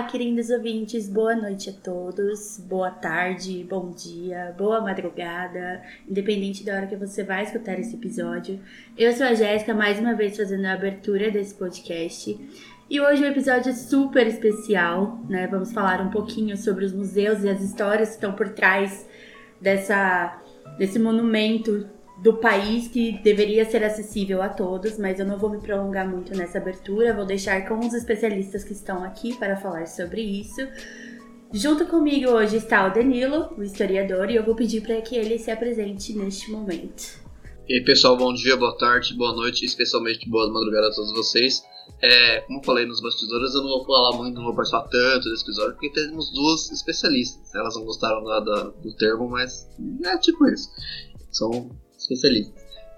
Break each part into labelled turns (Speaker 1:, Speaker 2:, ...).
Speaker 1: Olá, queridos ouvintes, boa noite a todos, boa tarde, bom dia, boa madrugada, independente da hora que você vai escutar esse episódio. Eu sou a Jéssica, mais uma vez fazendo a abertura desse podcast. E hoje o um episódio é super especial, né? Vamos falar um pouquinho sobre os museus e as histórias que estão por trás dessa, desse monumento do país que deveria ser acessível a todos, mas eu não vou me prolongar muito nessa abertura, vou deixar com os especialistas que estão aqui para falar sobre isso. Junto comigo hoje está o Danilo, o historiador, e eu vou pedir para que ele se apresente neste momento.
Speaker 2: E aí, pessoal, bom dia, boa tarde, boa noite, especialmente boa madrugada a todos vocês. É, como falei nos bastidores, eu não vou falar muito, não vou participar tanto desse episódio, porque temos duas especialistas. Elas não gostaram do, do termo, mas é tipo isso. São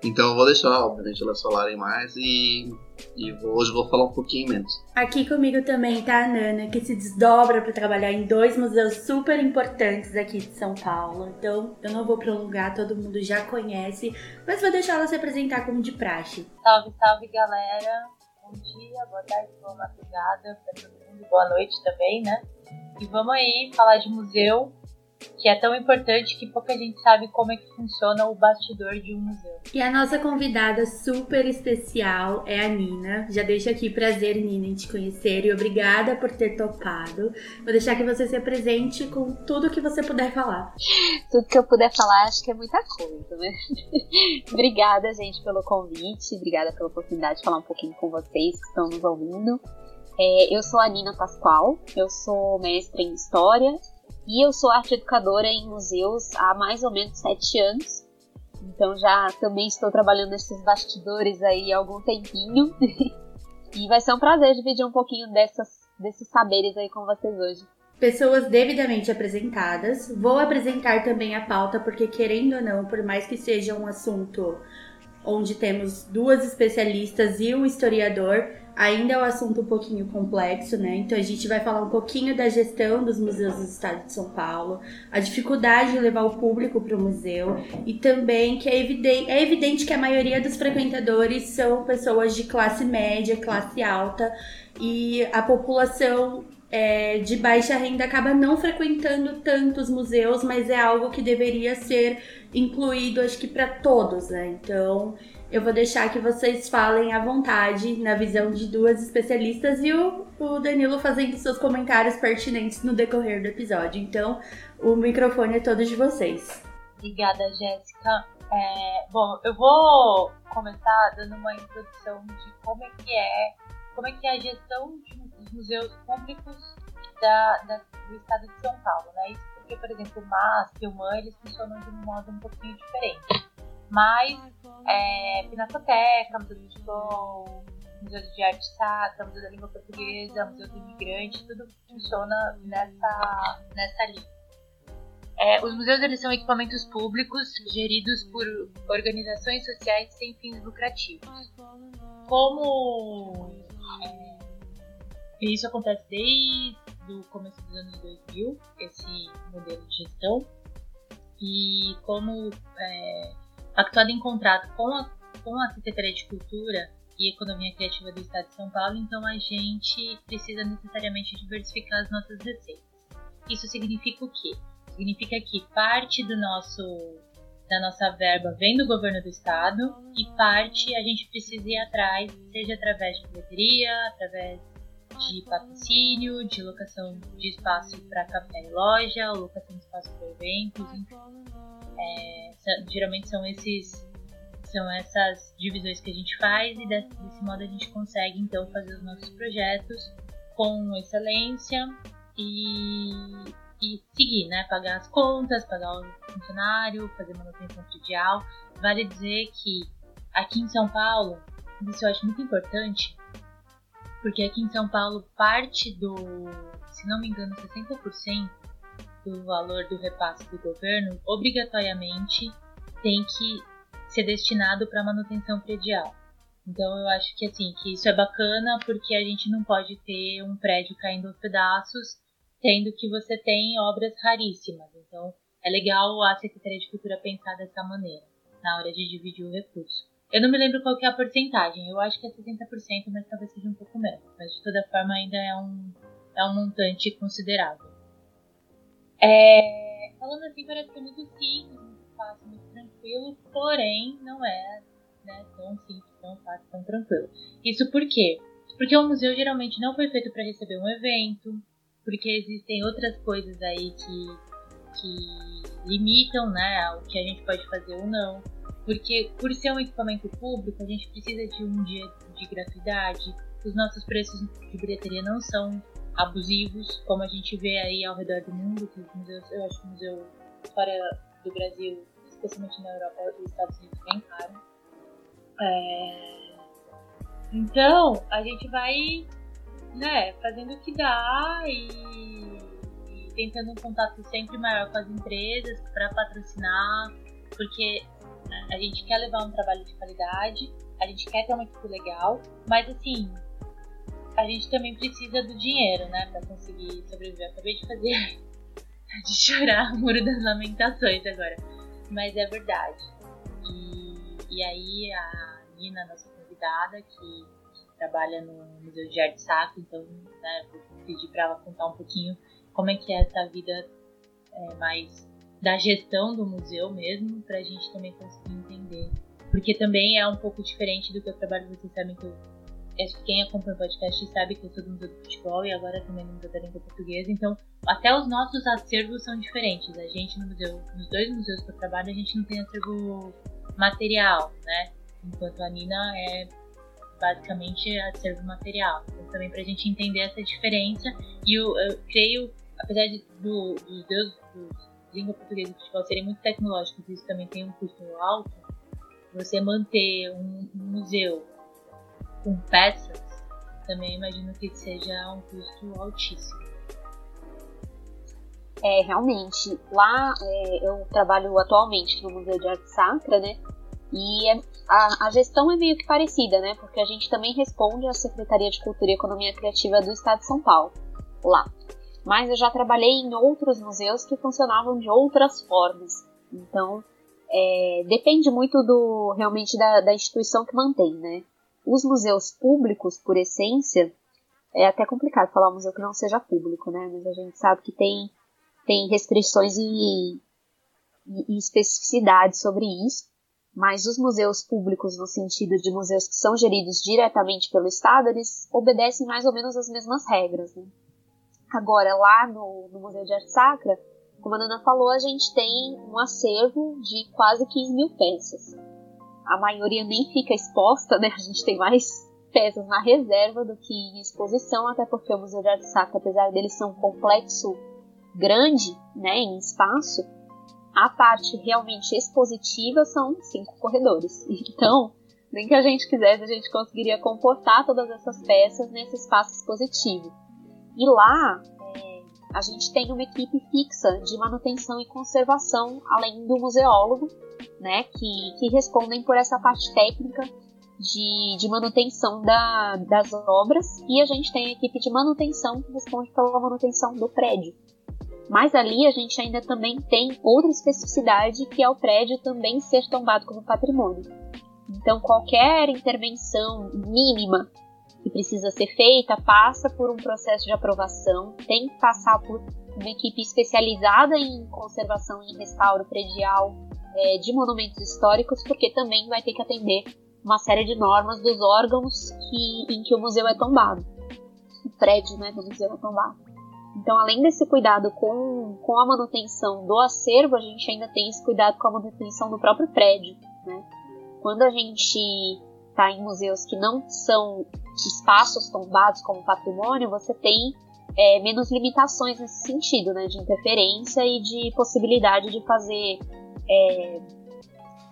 Speaker 2: Então eu vou deixar, obviamente, elas falarem mais e, e hoje vou falar um pouquinho menos.
Speaker 1: Aqui comigo também tá a Nana, que se desdobra para trabalhar em dois museus super importantes aqui de São Paulo. Então eu não vou prolongar, todo mundo já conhece, mas vou deixar ela se apresentar como de praxe.
Speaker 3: Salve, salve galera! Bom dia, boa tarde, boa madrugada para todo mundo, boa noite também, né? E vamos aí falar de museu que é tão importante que pouca gente sabe como é que funciona o bastidor de um museu.
Speaker 1: E a nossa convidada super especial é a Nina. Já deixo aqui prazer, Nina, em te conhecer e obrigada por ter topado. Vou deixar que você se apresente com tudo que você puder falar.
Speaker 4: Tudo que eu puder falar, acho que é muita coisa, né? obrigada, gente, pelo convite, obrigada pela oportunidade de falar um pouquinho com vocês que estão nos ouvindo. É, eu sou a Nina Pascoal, eu sou mestre em História e eu sou arte educadora em museus há mais ou menos sete anos. Então já também estou trabalhando nesses bastidores aí há algum tempinho. e vai ser um prazer dividir um pouquinho dessas, desses saberes aí com vocês hoje.
Speaker 1: Pessoas devidamente apresentadas. Vou apresentar também a pauta, porque querendo ou não, por mais que seja um assunto onde temos duas especialistas e um historiador, Ainda é um assunto um pouquinho complexo, né? Então a gente vai falar um pouquinho da gestão dos museus do estado de São Paulo, a dificuldade de levar o público para o museu e também que é evidente, é evidente que a maioria dos frequentadores são pessoas de classe média, classe alta e a população é, de baixa renda acaba não frequentando tantos museus, mas é algo que deveria ser incluído, acho que para todos, né? Então eu vou deixar que vocês falem à vontade, na visão de duas especialistas, e o, o Danilo fazendo seus comentários pertinentes no decorrer do episódio. Então, o microfone é todo de vocês.
Speaker 3: Obrigada, Jéssica. É, bom, eu vou começar dando uma introdução de como é que é, como é que é a gestão dos museus públicos da, da, do estado de São Paulo, né? Isso porque, por exemplo, o MASP e o MAN, eles funcionam de um modo um pouquinho diferente. Mas é, Pinacoteca, Museu do Futebol, Museu de Arte Sacra, Museu da Língua Portuguesa, Museu do Imigrante, tudo funciona nessa, nessa linha. É, os museus eles são equipamentos públicos geridos por organizações sociais sem fins lucrativos. Como é, isso acontece desde o começo dos anos 2000, esse modelo de gestão, e como é, Actuado em contrato com a, com a Secretaria de Cultura e Economia Criativa do Estado de São Paulo, então a gente precisa necessariamente diversificar as nossas receitas. Isso significa o quê? Significa que parte do nosso da nossa verba vem do governo do estado e parte a gente precisa ir atrás, seja através de bilheteria, através de patrocínio, de locação de espaço para café e loja, locação de espaço para eventos, enfim. É, geralmente são esses são essas divisões que a gente faz e desse, desse modo a gente consegue então fazer os nossos projetos com excelência e, e seguir, né? Pagar as contas, pagar o funcionário, fazer manutenção predial. Vale dizer que aqui em São Paulo, isso eu acho muito importante, porque aqui em São Paulo parte do, se não me engano, 60% do valor do repasse do governo obrigatoriamente tem que ser destinado para manutenção predial. Então eu acho que assim que isso é bacana porque a gente não pode ter um prédio caindo aos pedaços, tendo que você tem obras raríssimas. Então é legal a Secretaria de Cultura pensar dessa maneira na hora de dividir o recurso. Eu não me lembro qual é a porcentagem, eu acho que é 60%, mas talvez seja um pouco menos. Mas de toda forma ainda é um, é um montante considerável. É, falando assim, parece ser muito simples, muito fácil, muito tranquilo, porém não é né, tão simples, tão fácil, tão tranquilo. Isso por quê? Porque o museu geralmente não foi feito para receber um evento, porque existem outras coisas aí que, que limitam né, o que a gente pode fazer ou não. Porque por ser um equipamento público, a gente precisa de um dia de gratuidade. Os nossos preços de bilheteria não são abusivos, como a gente vê aí ao redor do mundo, que os museus, eu acho que o museu fora do Brasil, especialmente na Europa e nos Estados Unidos, é bem caro. É... Então, a gente vai né, fazendo o que dá e, e tentando um contato sempre maior com as empresas para patrocinar, porque a gente quer levar um trabalho de qualidade, a gente quer ter uma equipe legal, mas assim, a gente também precisa do dinheiro, né, para conseguir sobreviver. Acabei de fazer de chorar o muro das lamentações agora, mas é verdade. E, e aí a Nina, nossa convidada, que, trabalha no Museu de Arte Sacra, então né, vou pedir para ela contar um pouquinho como é que é essa vida é, mais da gestão do museu mesmo, para a gente também conseguir entender. Porque também é um pouco diferente do que eu trabalho, vocês sabem que eu. Acho que quem acompanha o podcast sabe que eu sou do Museu do Futebol e agora também no Museu da Língua Portuguesa, então até os nossos acervos são diferentes. A gente no museu, nos dois museus que eu trabalho, a gente não tem acervo material, né? Enquanto a Nina é basicamente acervo material. Então também para a gente entender essa diferença e eu, eu creio, apesar de, do, dos, dos língua portuguesa e futebol serem muito tecnológicos e isso também tem um custo alto, você manter um, um museu com peças, também imagino que seja um custo altíssimo.
Speaker 4: É, realmente. Lá é, eu trabalho atualmente no Museu de Arte Sacra, né? E é, a, a, gestão é meio que parecida, né? Porque a gente também responde à Secretaria de Cultura e Economia Criativa do Estado de São Paulo, lá mas eu já trabalhei em outros museus que funcionavam de outras formas. Então, é, depende muito do realmente da, da, instituição que mantém, né? Os museus públicos, por essência, é até complicado falar um museu que não seja público, né? Mas a gente sabe que tem, tem restrições e, e, e especificidades sobre isso. Mas os museus públicos, no sentido de museus que são geridos diretamente pelo Estado, eles obedecem mais ou menos as mesmas regras, né? Agora, lá no, no Museu de Arte Sacra, como a Nana falou, a gente tem um acervo de quase 15 mil peças. A maioria nem fica exposta, né? A gente tem mais peças na reserva do que em exposição, até porque o Museu de Arte Sacra, apesar dele ser um complexo grande, né, em espaço, a parte realmente expositiva são cinco corredores. Então, nem que a gente quisesse, a gente conseguiria comportar todas essas peças nesse espaço expositivo. E lá é, a gente tem uma equipe fixa de manutenção e conservação, além do museólogo, né, que, que respondem por essa parte técnica de, de manutenção da, das obras. E a gente tem a equipe de manutenção que responde pela manutenção do prédio. Mas ali a gente ainda também tem outra especificidade que é o prédio também ser tombado como patrimônio. Então qualquer intervenção mínima que precisa ser feita passa por um processo de aprovação, tem que passar por uma equipe especializada em conservação e restauro predial é, de monumentos históricos, porque também vai ter que atender uma série de normas dos órgãos que, em que o museu é tombado. O prédio né, do museu é tombado. Então, além desse cuidado com, com a manutenção do acervo, a gente ainda tem esse cuidado com a manutenção do próprio prédio. Né? Quando a gente está em museus que não são espaços tombados como patrimônio, você tem é, menos limitações nesse sentido, né, de interferência e de possibilidade de fazer é,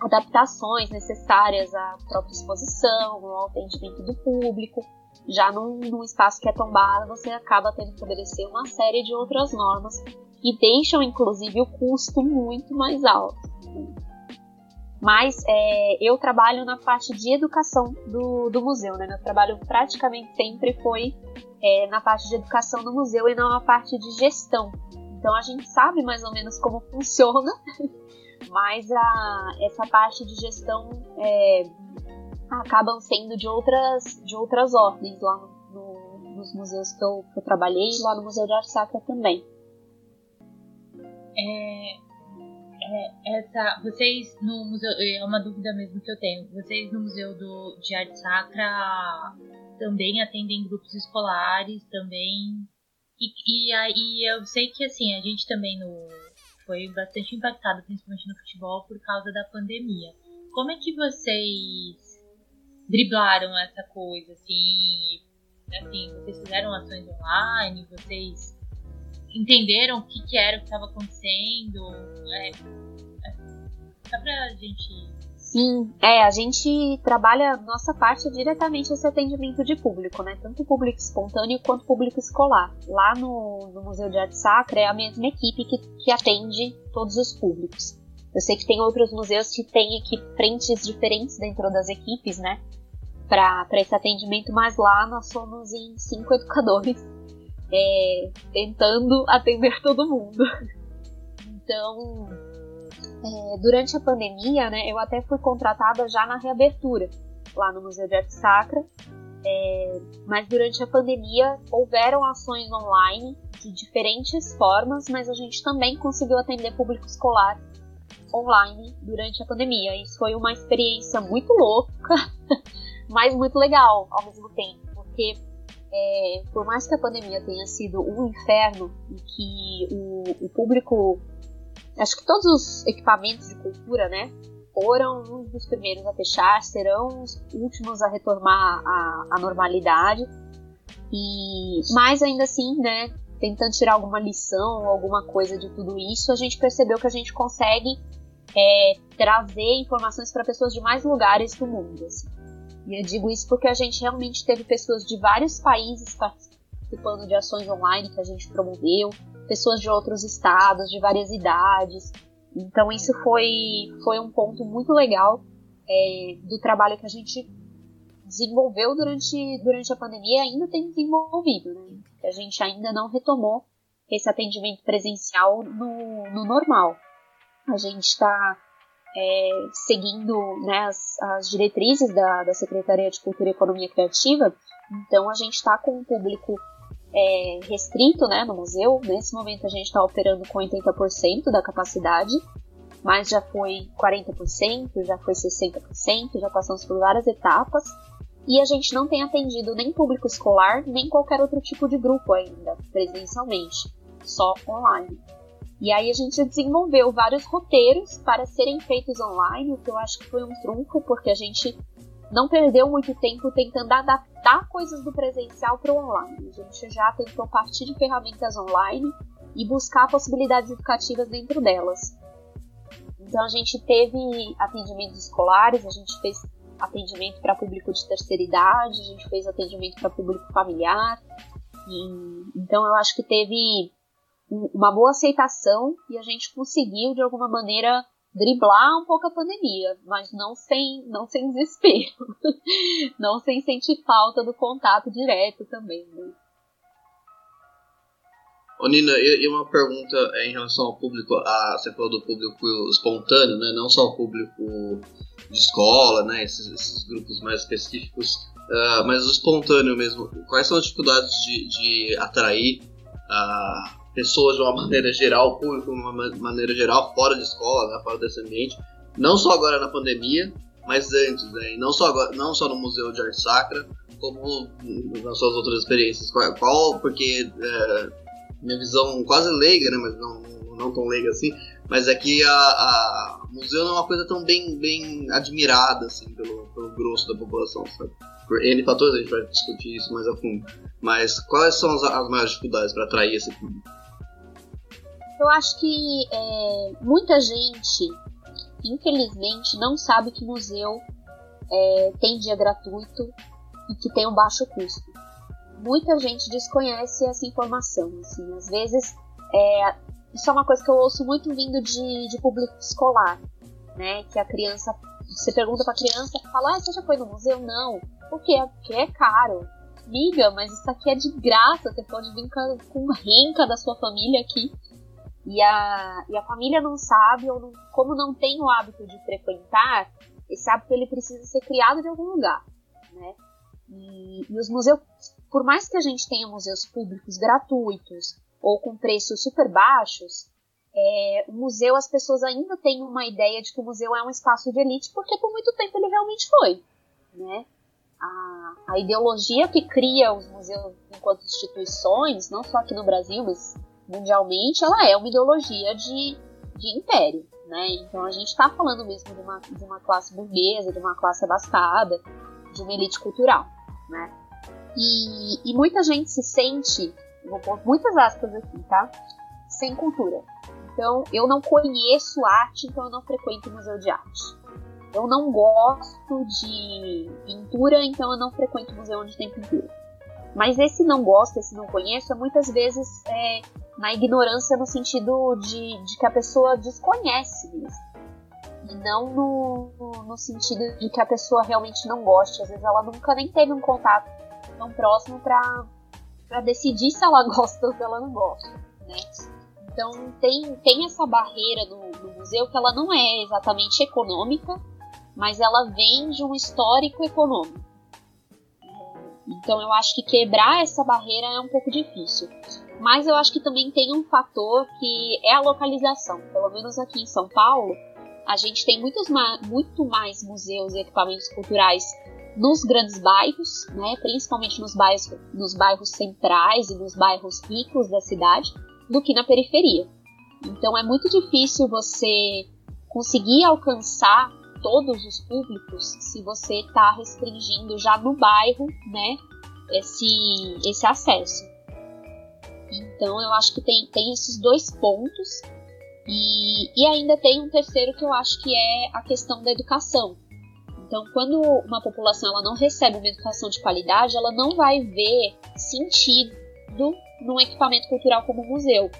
Speaker 4: adaptações necessárias à própria exposição, ao atendimento do público. Já num, num espaço que é tombado, você acaba tendo que obedecer uma série de outras normas que deixam, inclusive, o custo muito mais alto. Mas é, eu trabalho na parte de educação do, do museu, né? Meu trabalho praticamente sempre foi é, na parte de educação do museu e não na parte de gestão. Então a gente sabe mais ou menos como funciona, mas a, essa parte de gestão é, acabam sendo de outras, de outras ordens lá no, no, nos museus que eu, que eu trabalhei lá no Museu de Arte Sacra também.
Speaker 3: É, é, essa, vocês no museu, é uma dúvida mesmo que eu tenho. Vocês no Museu do, de Arte Sacra também atendem grupos escolares, também. E, e aí eu sei que assim, a gente também no, foi bastante impactado, principalmente no futebol, por causa da pandemia. Como é que vocês driblaram essa coisa, assim? Assim, vocês fizeram ações online, vocês entenderam o que, que era o que estava acontecendo? É, é, só pra gente.
Speaker 4: Sim, é, a gente trabalha, nossa parte é diretamente esse atendimento de público, né? Tanto público espontâneo quanto público escolar. Lá no, no Museu de Arte Sacra é a mesma equipe que, que atende todos os públicos. Eu sei que tem outros museus que têm equipe, frentes diferentes dentro das equipes, né? Para esse atendimento, mas lá nós somos em cinco educadores é, tentando atender todo mundo. Então, é, durante a pandemia, né, eu até fui contratada já na reabertura, lá no Museu de Arte Sacra, é, mas durante a pandemia houveram ações online de diferentes formas, mas a gente também conseguiu atender público escolar online durante a pandemia. Isso foi uma experiência muito louca, mas muito legal ao mesmo tempo, porque é, por mais que a pandemia tenha sido um inferno e que o, o, público, acho que todos os equipamentos de cultura, né, foram um dos primeiros a fechar, serão os últimos a retomar a, a normalidade. E mais ainda assim, né, tentando tirar alguma lição, alguma coisa de tudo isso, a gente percebeu que a gente consegue é, trazer informações para pessoas de mais lugares do mundo. Assim. E eu digo isso porque a gente realmente teve pessoas de vários países participando de ações online que a gente promoveu, pessoas de outros estados, de várias idades. Então isso foi, foi um ponto muito legal é, do trabalho que a gente desenvolveu durante, durante a pandemia e ainda tem desenvolvido. Né? A gente ainda não retomou esse atendimento presencial no, no normal. A gente está é, seguindo né, as, as, diretrizes da, da, Secretaria de Cultura e Economia Criativa. Então a gente está com um público é, restrito né, no museu. Nesse momento a gente está operando com 80% da capacidade, mas já foi 40%, já foi 60%, já passamos por várias etapas. E a gente não tem atendido nem público escolar, nem qualquer outro tipo de grupo ainda, presencialmente, só online. E aí a gente desenvolveu vários roteiros para serem feitos online, o que eu acho que foi um trunfo, porque a gente não perdeu muito tempo tentando adaptar coisas do presencial para o online. A gente já tentou partir de ferramentas online e buscar possibilidades educativas dentro delas. Então a gente teve atendimentos escolares, a gente fez atendimento para público de terceira idade, a gente fez atendimento para público familiar. E, então eu acho que teve uma boa aceitação e a gente conseguiu de alguma maneira driblar um pouco a pandemia, mas não sem, não sem desespero, não sem sentir falta do contato direto também. Né?
Speaker 2: Ô Nina, e, uma pergunta é, em relação ao público, a, você falou do público espontâneo, né? não só o público de escola, né? esses, esses grupos mais específicos, uh, mas o espontâneo mesmo. Quais são as dificuldades de, de atrair uh, pessoas de uma maneira geral, público de uma maneira geral, fora de escola, né, fora desse ambiente, não só agora na pandemia, mas antes, né, e não só, agora, não só no Museu de Arte Sacra, como nas suas outras experiências. Qual, qual porque é, minha visão quase leiga, né, mas não, não tão leiga assim, mas é que a, a museu não é uma coisa tão bem, bem admirada assim pelo, pelo grosso da população, sabe? Por N fatores, a gente vai discutir isso mais a fundo. Mas quais são as, as maiores dificuldades para atrair esse público?
Speaker 4: Eu acho que é, muita gente, infelizmente, não sabe que museu é, tem dia gratuito e que tem um baixo custo. Muita gente desconhece essa informação. Assim, às vezes, é, isso é uma coisa que eu ouço muito vindo de, de público escolar, né? Que a criança, você pergunta para a criança, fala, ah, você já foi no museu? Não. Por quê? Porque é caro. Miga, mas isso aqui é de graça, você pode vir com renca da sua família aqui e a, e a família não sabe, ou não, como não tem o hábito de frequentar, esse hábito ele precisa ser criado de algum lugar, né? E, e os museus por mais que a gente tenha museus públicos gratuitos ou com preços super baixos, é, o museu, as pessoas ainda têm uma ideia de que o museu é um espaço de elite, porque por muito tempo ele realmente foi. Né? A, a ideologia que cria os museus enquanto instituições, não só aqui no Brasil, mas mundialmente, ela é uma ideologia de, de império. Né? Então a gente está falando mesmo de uma, de uma classe burguesa, de uma classe abastada, de uma elite cultural. Né? E, e muita gente se sente, vou pôr muitas aspas aqui, tá? Sem cultura. Então, eu não conheço arte, então eu não frequento museu de arte. Eu não gosto de pintura, então eu não frequento museu onde tem pintura. Mas esse não gosto, esse não conheço, é muitas vezes é, na ignorância no sentido de, de que a pessoa desconhece isso. E não no, no, sentido de que a pessoa realmente não goste. Às vezes ela nunca nem teve um contato tão próximo para decidir se ela gosta ou se ela não gosta. Né? Então tem, tem essa barreira no, no museu que ela não é exatamente econômica, mas ela vem de um histórico econômico. Então eu acho que quebrar essa barreira é um pouco difícil. Mas eu acho que também tem um fator que é a localização. Pelo menos aqui em São Paulo, a gente tem muitos muito mais museus e equipamentos culturais nos grandes bairros, né, principalmente nos bairros, nos bairros centrais e nos bairros ricos da cidade, do que na periferia. Então é muito difícil você conseguir alcançar todos os públicos se você está restringindo já no bairro, né, esse, esse acesso. Então eu acho que tem, tem esses dois pontos e, e ainda tem um terceiro que eu acho que é a questão da educação. Então, quando uma população ela não recebe uma educação de qualidade, ela não vai ver sentido num equipamento cultural como museu,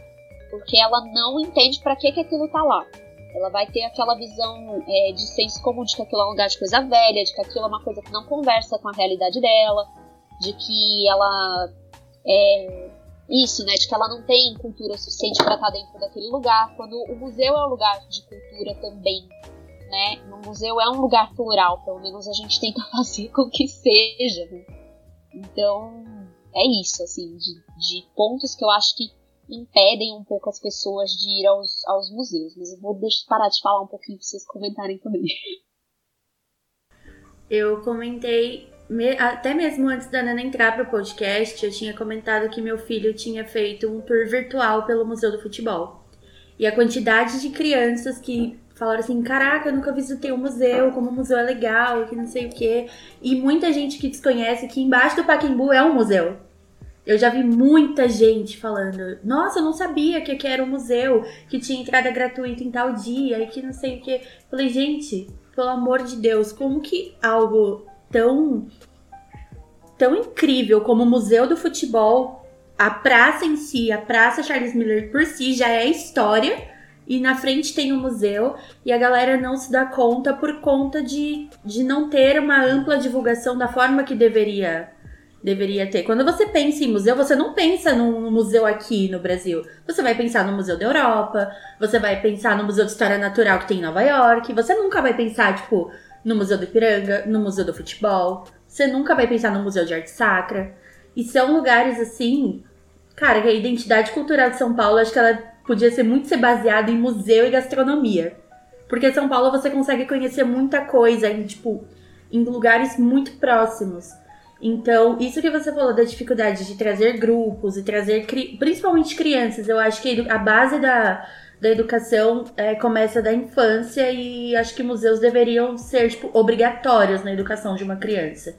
Speaker 4: porque ela não entende para que, que aquilo está lá. Ela vai ter aquela visão é, de senso comum de que aquilo é um lugar de coisa velha, de que aquilo é uma coisa que não conversa com a realidade dela, de que ela é isso, né, de que ela não tem cultura suficiente para estar tá dentro daquele lugar, quando o museu é um lugar de cultura também, né? O museu é um lugar plural, pelo menos a gente tenta fazer com que seja. Né? Então, é isso, assim, de, de pontos que eu acho que impedem um pouco as pessoas de ir aos, aos museus. Mas eu vou deixar, parar de falar um pouquinho para vocês comentarem também.
Speaker 1: Eu comentei, até mesmo antes da Nana entrar para o podcast, eu tinha comentado que meu filho tinha feito um tour virtual pelo Museu do Futebol. E a quantidade de crianças que falaram assim: caraca, eu nunca visitei um museu, como o museu é legal, que não sei o quê. E muita gente que desconhece que embaixo do Paquembu é um museu. Eu já vi muita gente falando: Nossa, eu não sabia que aqui era um museu, que tinha entrada gratuita em tal dia e que não sei o que. Falei, gente, pelo amor de Deus, como que algo tão tão incrível como o Museu do Futebol, a praça em si, a Praça Charles Miller por si já é história e na frente tem um museu e a galera não se dá conta por conta de, de não ter uma ampla divulgação da forma que deveria deveria ter. Quando você pensa em museu, você não pensa num museu aqui no Brasil. Você vai pensar no Museu da Europa, você vai pensar no Museu de História Natural que tem em Nova York, você nunca vai pensar, tipo, no Museu do Ipiranga, no Museu do Futebol, você nunca vai pensar no Museu de Arte Sacra. E são lugares assim, cara, que a identidade cultural de São Paulo, acho que ela podia ser muito ser baseada em museu e gastronomia. Porque São Paulo você consegue conhecer muita coisa em, tipo, em lugares muito próximos. Então, isso que você falou da dificuldade de trazer grupos e trazer principalmente crianças, eu acho que a base da, da educação é, começa da infância e acho que museus deveriam ser tipo, obrigatórios na educação de uma criança.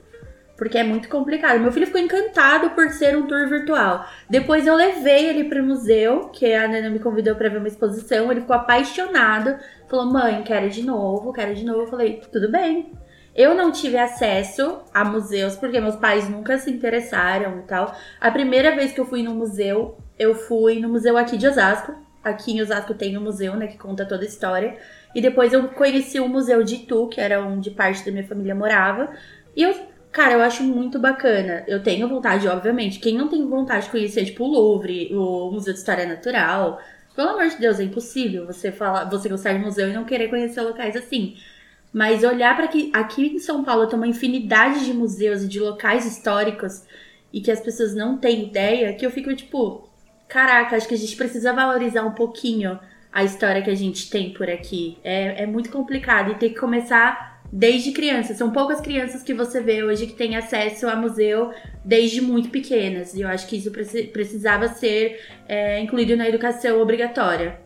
Speaker 1: Porque é muito complicado. Meu filho ficou encantado por ser um tour virtual. Depois eu levei ele para o museu, que a Nana me convidou para ver uma exposição. Ele ficou apaixonado. Falou: "Mãe, quero de novo, quero de novo". Eu falei: "Tudo bem, eu não tive acesso a museus porque meus pais nunca se interessaram e tal. A primeira vez que eu fui no museu, eu fui no museu aqui de Osasco. Aqui em Osasco tem um museu, né, que conta toda a história. E depois eu conheci o museu de Itu, que era onde parte da minha família morava. E eu, cara, eu acho muito bacana. Eu tenho vontade, obviamente. Quem não tem vontade de conhecer, tipo, o Louvre, o Museu de História Natural, pelo amor de Deus, é impossível você falar, você gostar de museu e não querer conhecer locais assim. Mas olhar para que aqui em São Paulo tem uma infinidade de museus e de locais históricos e que as pessoas não têm ideia, que eu fico tipo, caraca, acho que a gente precisa valorizar um pouquinho a história que a gente tem por aqui. É, é muito complicado e tem que começar desde criança. São poucas crianças que você vê hoje que têm acesso a museu desde muito pequenas. E eu acho que isso precisava ser é, incluído na educação obrigatória.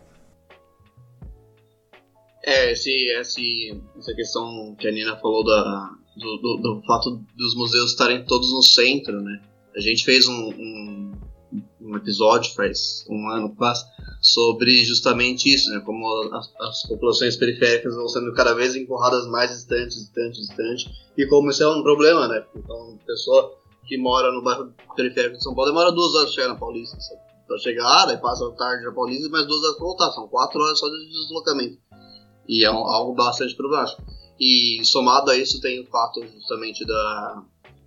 Speaker 2: É, esse, esse, essa questão que a Nina falou da, do, do, do fato dos museus estarem todos no centro, né? A gente fez um, um, um episódio faz um ano quase sobre justamente isso, né? Como as, as, populações periféricas vão sendo cada vez empurradas mais distantes, distantes, distantes, e como isso é um problema, né? Então, uma pessoa que mora no bairro periférico de São Paulo demora duas horas para chegar na Paulista? Pra chegar, daí passa a tarde na Paulista, mais duas horas pra voltar, são quatro horas só de deslocamento. E é um, algo bastante problemático. E somado a isso tem o fato justamente da.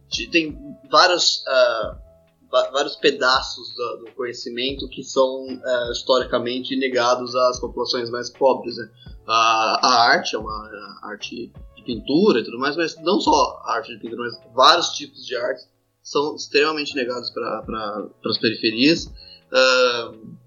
Speaker 2: De, tem vários, uh, vários pedaços do, conhecimento que são uh, historicamente negados às populações mais pobres. Né? A, a arte é uma arte de pintura e tudo mais, mas não só a arte de pintura, mas vários tipos de arte são extremamente negados para pra, as periferias. Uh,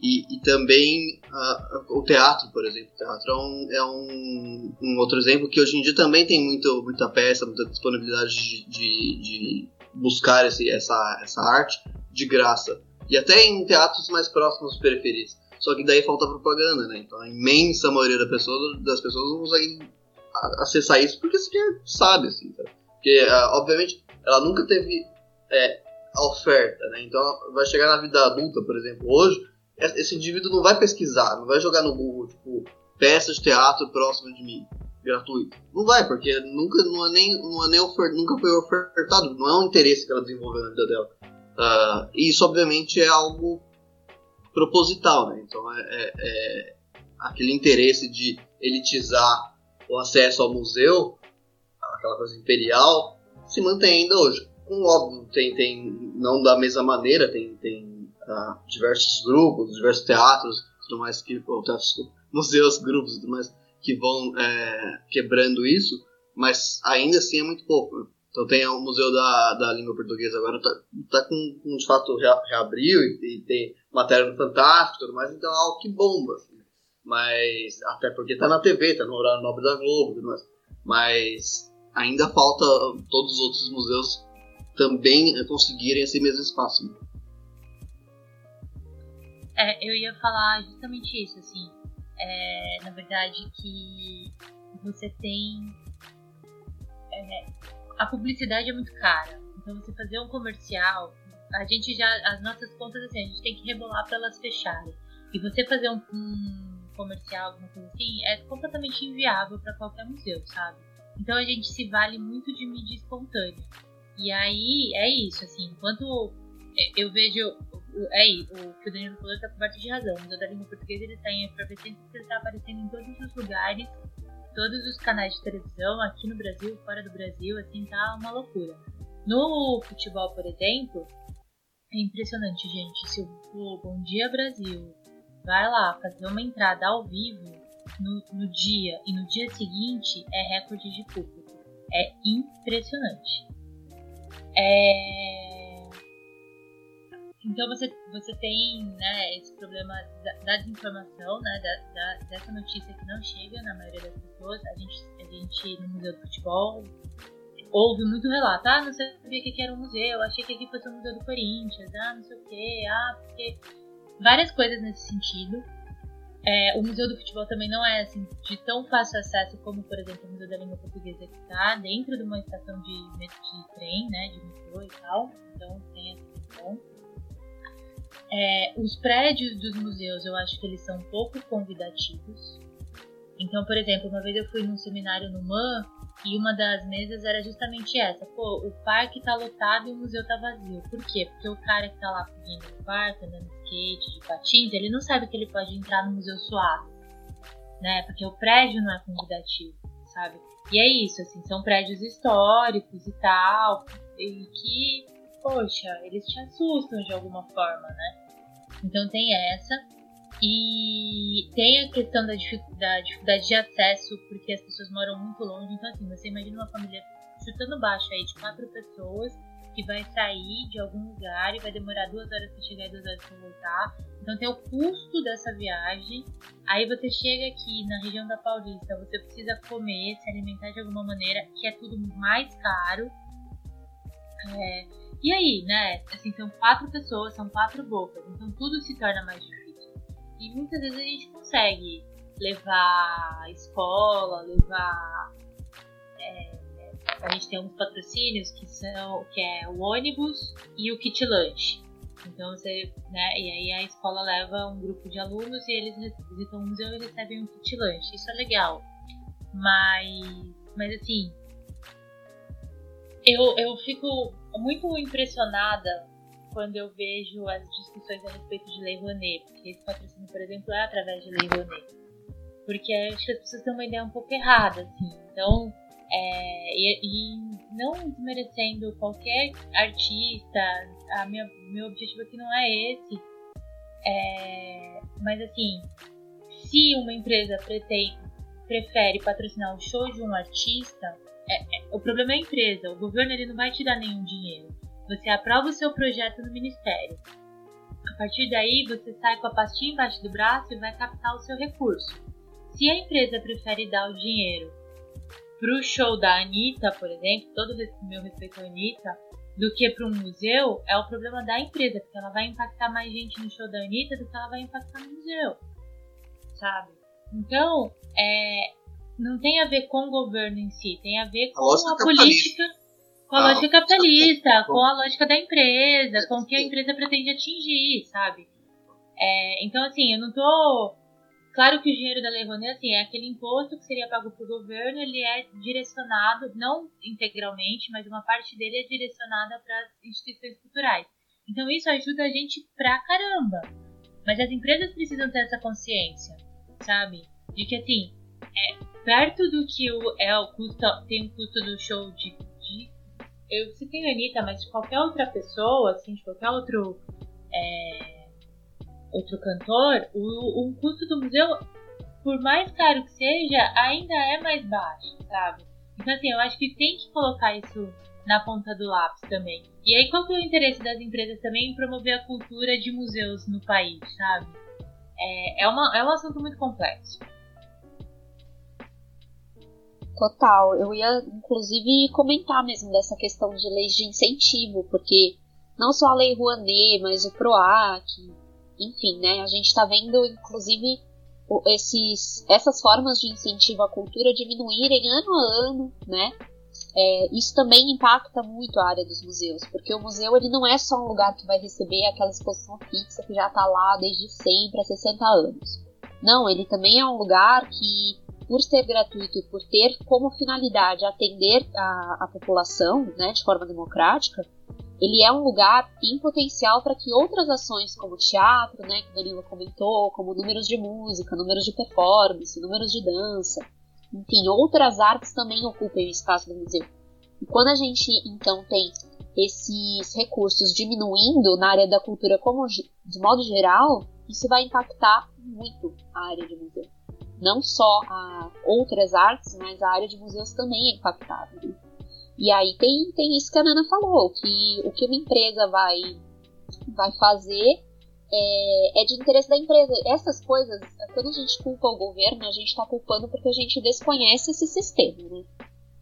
Speaker 2: e, e também uh, o teatro, por exemplo. O teatro é, um, é um, um, outro exemplo que hoje em dia também tem muito, muita peça, muita disponibilidade de, de, de buscar esse, essa, essa arte de graça. E até em teatros mais próximos das periferias. Só que daí falta propaganda, né? Então a imensa maioria da pessoa, das pessoas não consegue acessar isso porque sequer sabe, assim, sabe? Porque, uh, obviamente, ela nunca teve é, oferta, né? Então vai chegar na vida adulta, por exemplo, hoje, esse indivíduo não vai pesquisar, não vai jogar no Google, tipo, peças de teatro próximo de mim, gratuito. Não vai, porque nunca, não é nem, não é nem ofer, nunca foi ofertado, não é um interesse que ela desenvolveu na vida dela. Uh, isso, obviamente, é algo proposital, né? Então, é, é, é, aquele interesse de elitizar o acesso ao museu, aquela coisa imperial, se mantém ainda hoje. Com óbvio, tem, tem não da mesma maneira, tem, tem uh, diversos grupos, diversos teatros, tudo mais que ou teatros, museus, grupos, tudo mais que vão é, quebrando isso, mas ainda assim é muito pouco. Então tem o Museu da, da Língua Portuguesa agora tá, tá com, de fato reabriu e, e, tem matéria no Fantástico, tudo mais, então é algo que bomba. Assim. Mas até porque tá na TV, tá no horário nobre da Globo, tudo mais. Mas ainda falta todos os outros museus também conseguirem esse mesmo espaço. Né?
Speaker 3: É, eu ia falar justamente isso, assim. É, na verdade, que você tem. É, a publicidade é muito cara. Então, você fazer um comercial, a gente já. As nossas contas, assim, a gente tem que rebolar para elas fecharem. E você fazer um, um comercial, alguma coisa assim, é completamente inviável para qualquer museu, sabe? Então, a gente se vale muito de mídia espontânea. E aí, é isso, assim, enquanto eu vejo é isso, o que o Danilo falou está coberto de razão. O da Língua Portuguesa ele está em efervescência porque ele está aparecendo em todos os lugares, todos os canais de televisão, aqui no Brasil, fora do Brasil, assim, tá uma loucura. No futebol, por exemplo, é impressionante, gente. Se o Bom Dia Brasil vai lá fazer uma entrada ao vivo no, no dia e no dia seguinte, é recorde de público. É impressionante. É então você, você tem né, esse problema da, da desinformação, né, da, da, dessa notícia que não chega na maioria das pessoas. A gente, a gente no Museu do Futebol ouve muito relato. Ah, não sabia que era um museu, achei que aqui fosse o um Museu do Corinthians, ah, não sei o que, ah, porque. Várias coisas nesse sentido. É, o Museu do Futebol também não é assim de tão fácil acesso como, por exemplo, o Museu da Língua Portuguesa que está dentro de uma estação de, de trem, né, de metrô e tal. Então tem essa questão. É, os prédios dos museus eu acho que eles são pouco convidativos. Então, por exemplo, uma vez eu fui num seminário no MAN e uma das mesas era justamente essa. Pô, o parque tá lotado e o museu tá vazio. Por quê? Porque o cara que tá lá correndo no parque, andando skate, de patins, ele não sabe que ele pode entrar no museu suave. Né? Porque o prédio não é convidativo, sabe? E é isso, assim, são prédios históricos e tal, e que poxa, eles te assustam de alguma forma, né? Então tem essa. E tem a questão da dificuldade de acesso, porque as pessoas moram muito longe. Então, assim, você imagina uma família chutando baixo aí de quatro pessoas que vai sair de algum lugar e vai demorar duas horas para chegar e duas horas para voltar. Então tem o custo dessa viagem. Aí você chega aqui na região da Paulista, você precisa comer, se alimentar de alguma maneira, que é tudo mais caro. É, e aí, né? Assim, são quatro pessoas, são quatro bocas, então tudo se torna mais difícil. E muitas vezes a gente consegue levar a escola, levar. É, a gente tem uns patrocínios que são que é o ônibus e o kit lanche. Então você, né, e aí a escola leva um grupo de alunos e eles visitam o museu e recebem um kit lanche. Isso é legal. Mas, mas assim, eu, eu fico muito impressionada quando eu vejo as discussões a respeito de Lei Rouanet, porque esse patrocínio, por exemplo, é através de Lei Rouanet. Porque acho que as pessoas têm uma ideia um pouco errada, assim. Então, é, e, e, não desmerecendo qualquer artista, a minha, meu objetivo aqui não é esse. É, mas assim, se uma empresa pretende, prefere patrocinar o show de um artista, é, é, o problema é a empresa. O governo ele não vai te dar nenhum dinheiro. Você aprova o seu projeto no ministério. A partir daí, você sai com a pastinha embaixo do braço e vai captar o seu recurso. Se a empresa prefere dar o dinheiro pro show da Anitta, por exemplo, todo o meu respeito à Anitta, do que para um museu, é o problema da empresa, porque ela vai impactar mais gente no show da Anitta do que ela vai impactar no museu, sabe? Então, é, não tem a ver com o governo em si, tem a ver com a, a política, com a ah, lógica capitalista, com a lógica da empresa, com o que a empresa pretende atingir, sabe? É, então, assim, eu não tô Claro que o dinheiro da Lei Rouanet, assim, é aquele imposto que seria pago para o governo, ele é direcionado, não integralmente, mas uma parte dele é direcionada para as instituições culturais. Então isso ajuda a gente pra caramba. Mas as empresas precisam ter essa consciência, sabe? De que, assim, é, perto do que o, o custo, tem o custo do show de, de eu citei a Anitta, mas de qualquer outra pessoa, assim, de qualquer outro é, outro cantor, o, o custo do museu, por mais caro que seja, ainda é mais baixo, sabe? Então, assim, eu acho que tem que colocar isso na ponta do lápis também. E aí, qual que é o interesse das empresas também em promover a cultura de museus no país, sabe? É, é, uma, é um assunto muito complexo.
Speaker 4: Total. Eu ia, inclusive, comentar mesmo dessa questão de leis de incentivo, porque não só a Lei Rouanet, mas o PROAC, enfim, né? A gente está vendo, inclusive, esses, essas formas de incentivo à cultura diminuírem ano a ano, né? É, isso também impacta muito a área dos museus, porque o museu ele não é só um lugar que vai receber aquela exposição fixa que já está lá desde sempre há 60 anos. Não, ele também é um lugar que, por ser gratuito e por ter como finalidade atender a, a população né, de forma democrática, ele é um lugar tem potencial para que outras ações, como teatro, né, que Danilo comentou, como números de música, números de performance, números de dança, enfim, outras artes também ocupem o espaço do museu. E quando a gente, então, tem esses recursos diminuindo na área da cultura como de modo geral, isso vai impactar muito a área de museu. Não só a outras artes, mas a área de museus também é impactada. Né? E aí tem, tem isso que a Nana falou, que o que uma empresa vai, vai fazer é, é, de interesse da empresa. Essas coisas, quando a gente culpa o governo, a gente está culpando porque a gente desconhece esse sistema, né?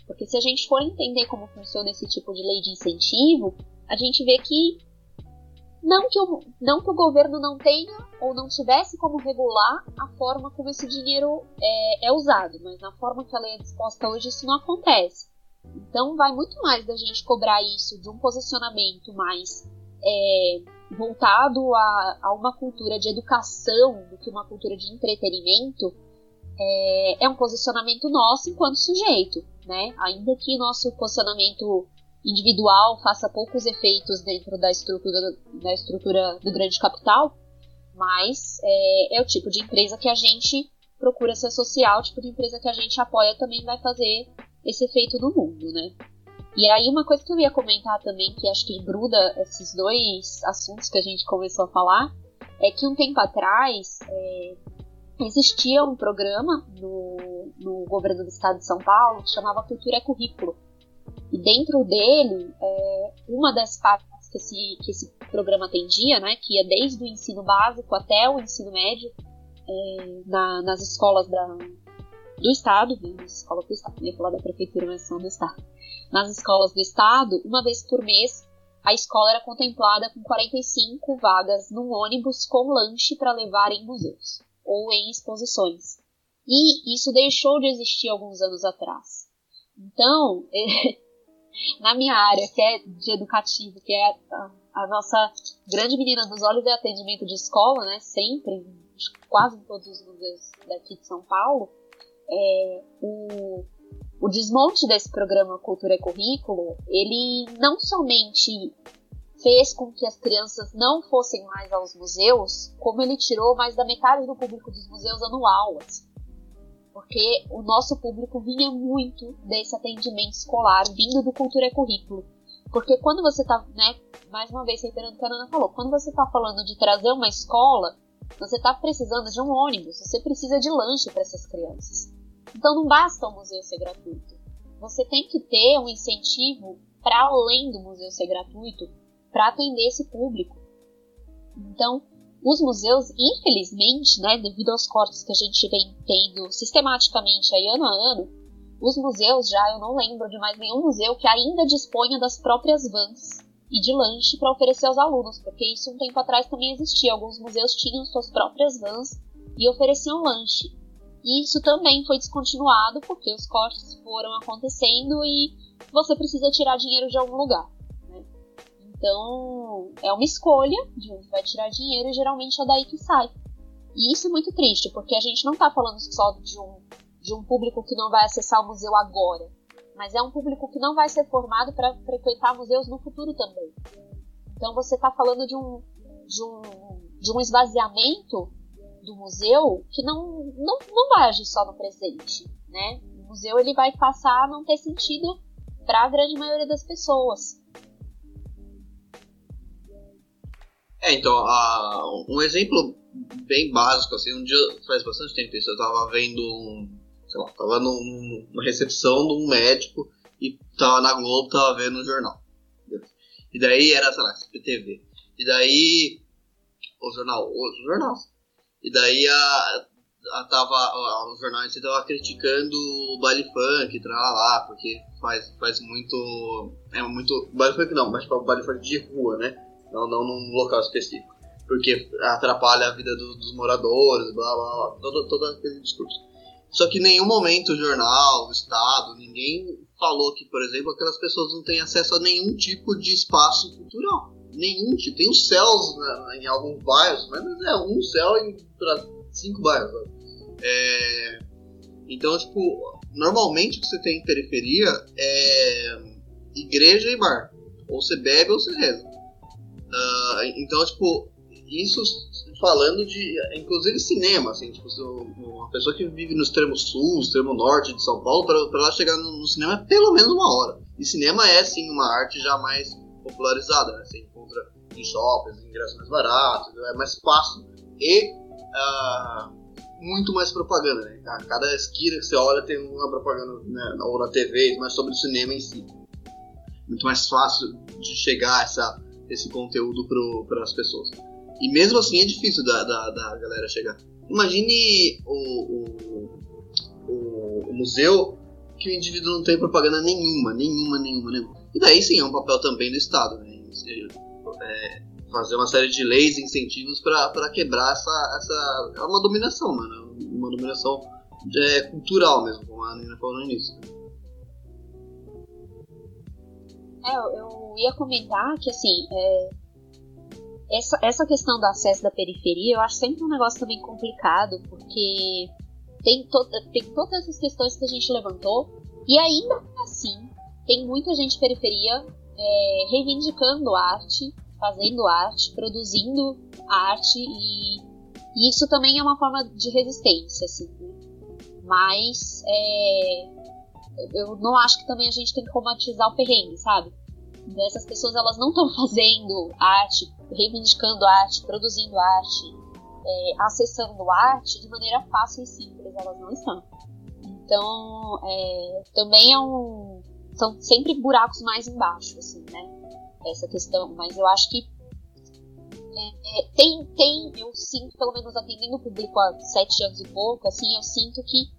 Speaker 4: Porque se a gente for entender como funciona esse tipo de lei de incentivo, a gente vê que não que o, não que o governo não tenha ou não tivesse como regular a forma como esse dinheiro é, é usado, mas na forma que a lei é disposta hoje isso não acontece. Então, vai muito mais da gente cobrar isso de um posicionamento mais é, voltado a, a, uma cultura de educação do que uma cultura de entretenimento. É, é um posicionamento nosso enquanto sujeito, né? Ainda que nosso posicionamento individual faça poucos efeitos dentro da estrutura, da estrutura do grande capital, mas é, é, o tipo de empresa que a gente procura ser social, o tipo de empresa que a gente apoia também vai fazer esse efeito no mundo, né? E aí uma coisa que eu ia comentar também, que acho que gruda esses dois assuntos que a gente começou a falar, é que um tempo atrás é, existia um programa no, no governo do estado de São Paulo que chamava Cultura é Currículo. E dentro dele, é, uma das partes que esse, que esse programa atendia, né, que ia desde o ensino básico até o ensino médio, é, na, nas escolas da, do Estado, né, nas escolas do Estado, ia falar da prefeitura, mas são do Estado. Nas escolas do Estado, uma vez por mês, a escola era contemplada com 45 vagas num ônibus com lanche para levar em museus ou em exposições. E isso deixou de existir alguns anos atrás. Então, na minha área, que é de educativo, que é a, a nossa grande menina dos olhos é atendimento de escola, né? Sempre, quase todos os museus daqui de São Paulo, é, o, o desmonte desse programa Cultura e Currículo, ele não somente fez com que as crianças não fossem mais aos museus, como ele tirou mais da metade do público dos museus anual. Assim porque o nosso público vinha muito desse atendimento escolar vindo do Cultura Currículo. Porque quando você está, né, mais uma vez reiterando o que a Ana falou, quando você está falando de trazer uma escola, você está precisando de um ônibus, você precisa de lanche para essas crianças. Então não basta o museu ser gratuito. Você tem que ter um incentivo para além do museu ser gratuito para atender esse público. Então, os museus, infelizmente, né, devido aos cortes que a gente vem tendo sistematicamente aí ano a ano, os museus já eu não lembro de mais nenhum museu que ainda disponha das próprias vans e de lanche para oferecer aos alunos, porque isso um tempo atrás também existia. Alguns museus tinham suas próprias vans e ofereciam lanche. E isso também foi descontinuado porque os cortes foram acontecendo e você precisa tirar dinheiro de algum lugar. Então, é uma escolha de onde vai tirar dinheiro e geralmente é daí que sai. E isso é muito triste, porque a gente não está falando só de um, de um público que não vai acessar o museu agora, mas é um público que não vai ser formado para frequentar museus no futuro também. Então você está falando de um, de, um, de um esvaziamento do museu que não, não, não agir só no presente. Né? O museu ele vai passar a não ter sentido para a grande maioria das pessoas.
Speaker 2: É, então, um exemplo bem básico, assim, um dia, faz bastante tempo isso, eu tava vendo um, sei lá, tava num, numa recepção de um médico e tava na Globo, tava vendo um jornal. E daí era, sei lá, CPTV. E daí, o jornal, o jornal. E daí a, a tava, a, o jornal em si tava criticando o baile funk, lá, porque faz, faz muito, é muito, baile funk não, mas tipo, baile funk de rua, né? Não, não num local específico. Porque atrapalha a vida do, dos moradores, blá blá blá, todo, todo aquele discurso. Só que em nenhum momento o jornal, o Estado, ninguém falou que, por exemplo, aquelas pessoas não têm acesso a nenhum tipo de espaço cultural. Nenhum tipo. Tem os céus né, em alguns bairros, mas é um céu para cinco bairros. É... Então, tipo, normalmente o que você tem em periferia é igreja e bar. Ou você bebe ou você reza. Uh, então, tipo, isso falando de, inclusive, cinema, assim, tipo, uma pessoa que vive no extremo sul, extremo norte de São Paulo, para ela chegar no, no, cinema é pelo menos uma hora. E cinema é, sim, uma arte já mais popularizada, né? Você encontra em shoppings, ingressos mais baratos, é mais fácil e uh, muito mais propaganda, né? A cada esquina que você olha tem uma propaganda, né? ou na TV, mas sobre o cinema em si. Muito mais fácil de chegar a essa esse conteúdo para as pessoas. E mesmo assim é difícil da, da, da galera chegar. Imagine o, o, o, o, museu que o indivíduo não tem propaganda nenhuma, nenhuma, nenhuma, nenhuma. E daí sim é um papel também do Estado, né? É, fazer uma série de leis incentivos para quebrar essa, essa. É uma dominação, mano. Uma dominação é, cultural mesmo, como a Nina falou no início.
Speaker 4: É, eu ia comentar que, assim, é, essa, essa questão do acesso da periferia eu acho sempre um negócio também complicado, porque tem, to tem todas essas questões que a gente levantou, e ainda assim, tem muita gente periferia é, reivindicando arte, fazendo arte, produzindo arte, e, e, isso também é uma forma de resistência, assim. Né? Mas é, eu não acho que também a gente tem que romantizar o perrengue, sabe? Essas pessoas elas não estão fazendo arte, reivindicando arte, produzindo arte, é, acessando arte de maneira fácil e simples, elas não estão. Então, é, também é um, são sempre buracos mais embaixo, assim, né? essa questão, mas eu acho que é, é, tem, tem, eu sinto, pelo menos atendendo o público há sete anos e pouco, assim, eu sinto que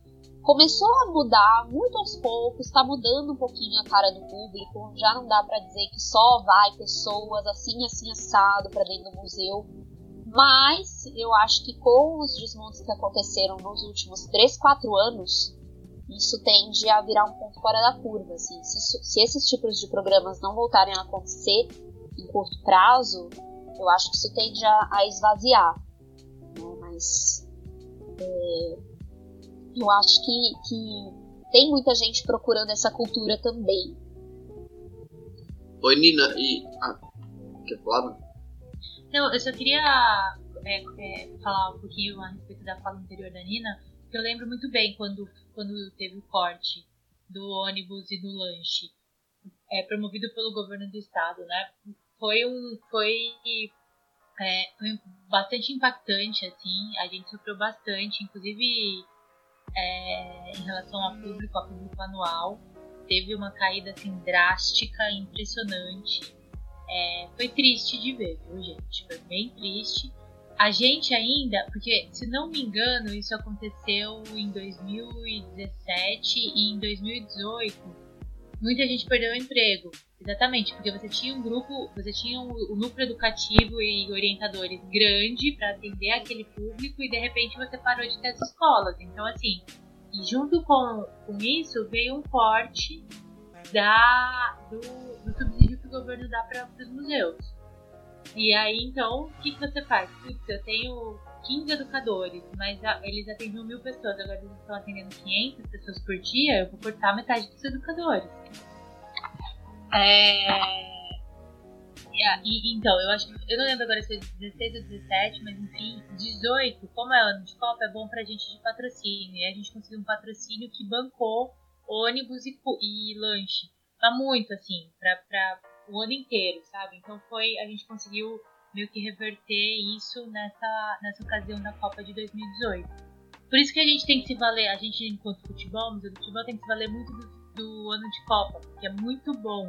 Speaker 4: começou a mudar muito aos poucos, está mudando um pouquinho a cara do público, já não dá para dizer que só vai pessoas assim, assim, assado para dentro do museu, mas eu acho que com os desmontes que aconteceram nos últimos 3, 4 anos, isso tende a virar um ponto fora da curva. Assim. Se, se esses tipos de programas não voltarem a acontecer em curto prazo, eu acho que isso tende a, a esvaziar. Né? Mas é, eu acho que, que tem muita gente procurando essa cultura também.
Speaker 2: Oi, Nina, e. Ah, quer falar?
Speaker 3: Não, eu só queria é, é, falar um pouquinho a respeito da fala anterior da Nina, que eu lembro muito bem quando, quando teve o corte do ônibus e do lanche, é, promovido pelo governo do estado, né? Foi um. Foi, é, foi bastante impactante, assim, a gente sofreu bastante, inclusive é, em relação ao público, ao público anual, teve uma caída assim drástica, impressionante. É, foi triste de ver, viu, gente? Foi bem triste. A gente ainda, porque se não me engano, isso aconteceu em 2017 e em 2018, muita gente perdeu o emprego. Exatamente, porque você tinha um grupo, você tinha um, um núcleo educativo e orientadores grande para atender aquele público e de repente você parou de ter as escolas. Então, assim, e junto com, com isso veio um corte da, do, do subsídio que o governo dá para os museus. E aí, então, o que, que você faz? Putz, eu tenho 15 educadores, mas a, eles atendiam mil pessoas, agora eles estão atendendo 500 pessoas por dia, eu vou cortar metade dos educadores. É... E, então, eu acho que. Eu não lembro agora se é 16 ou 17, mas enfim, 18, como é ano de Copa, é bom pra gente de patrocínio. E a gente conseguiu um patrocínio que bancou ônibus e, e lanche. Tá muito, assim, pra, pra o ano inteiro, sabe? Então foi. A gente conseguiu meio que reverter isso nessa, nessa ocasião da Copa de 2018. Por isso que a gente tem que se valer, a gente enquanto futebol, museu do futebol, tem que se valer muito do, do ano de Copa, que é muito bom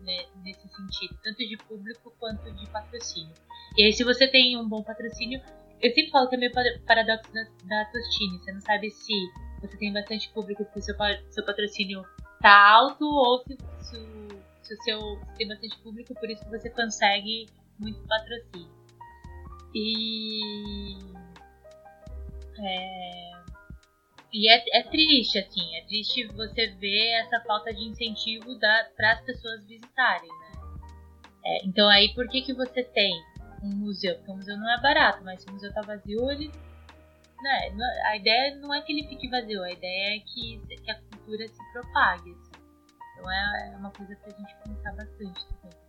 Speaker 3: né, nesse sentido, tanto de público quanto de patrocínio. E aí se você tem um bom patrocínio, eu sempre falo que é meio paradoxo da, da Tostine, você não sabe se você tem bastante público porque o seu, seu patrocínio tá alto ou se, se, se o seu se tem bastante público, por isso que você consegue muito patrocínio. E. É, e é, é triste, assim, é triste você ver essa falta de incentivo para as pessoas visitarem, né? É, então aí por que, que você tem um museu? Porque o museu não é barato, mas se o museu tá vazio, ele. Né, a ideia não é que ele fique vazio, a ideia é que, que a cultura se propague. Assim. Então é, é uma coisa pra gente pensar bastante também.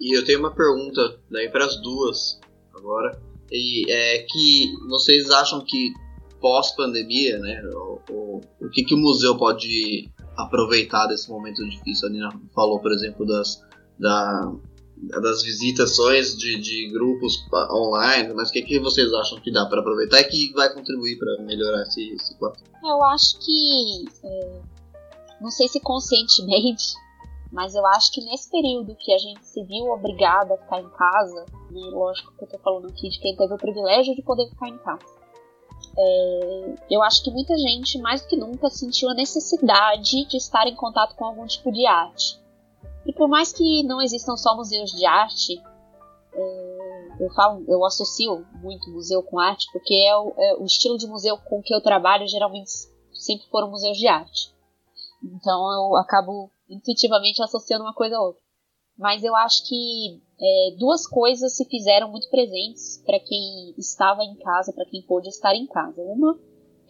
Speaker 2: E eu tenho uma pergunta daí para as duas agora. E é que vocês acham que pós-pandemia, né, o, o, o, que, que o museu pode aproveitar desse momento difícil? A Nina falou, por exemplo, das, da, das visitações de, de grupos online, mas o que, que vocês acham que dá para aproveitar e que vai contribuir para melhorar esse, esse quadro?
Speaker 4: Eu acho que, é, não sei se conscientemente, mas eu acho que nesse período que a gente se viu obrigada a ficar em casa, e lógico que eu tô falando aqui de quem teve o privilégio de poder ficar em casa, é, eu acho que muita gente, mais do que nunca, sentiu a necessidade de estar em contato com algum tipo de arte. E por mais que não existam só museus de arte, é, eu, falo, eu associo muito museu com arte, porque é o, é o estilo de museu com que eu trabalho geralmente sempre foram museus de arte. Então eu acabo intuitivamente associando uma coisa a outra. Mas eu acho que é, duas coisas se fizeram muito presentes para quem estava em casa, para quem pôde estar em casa. Uma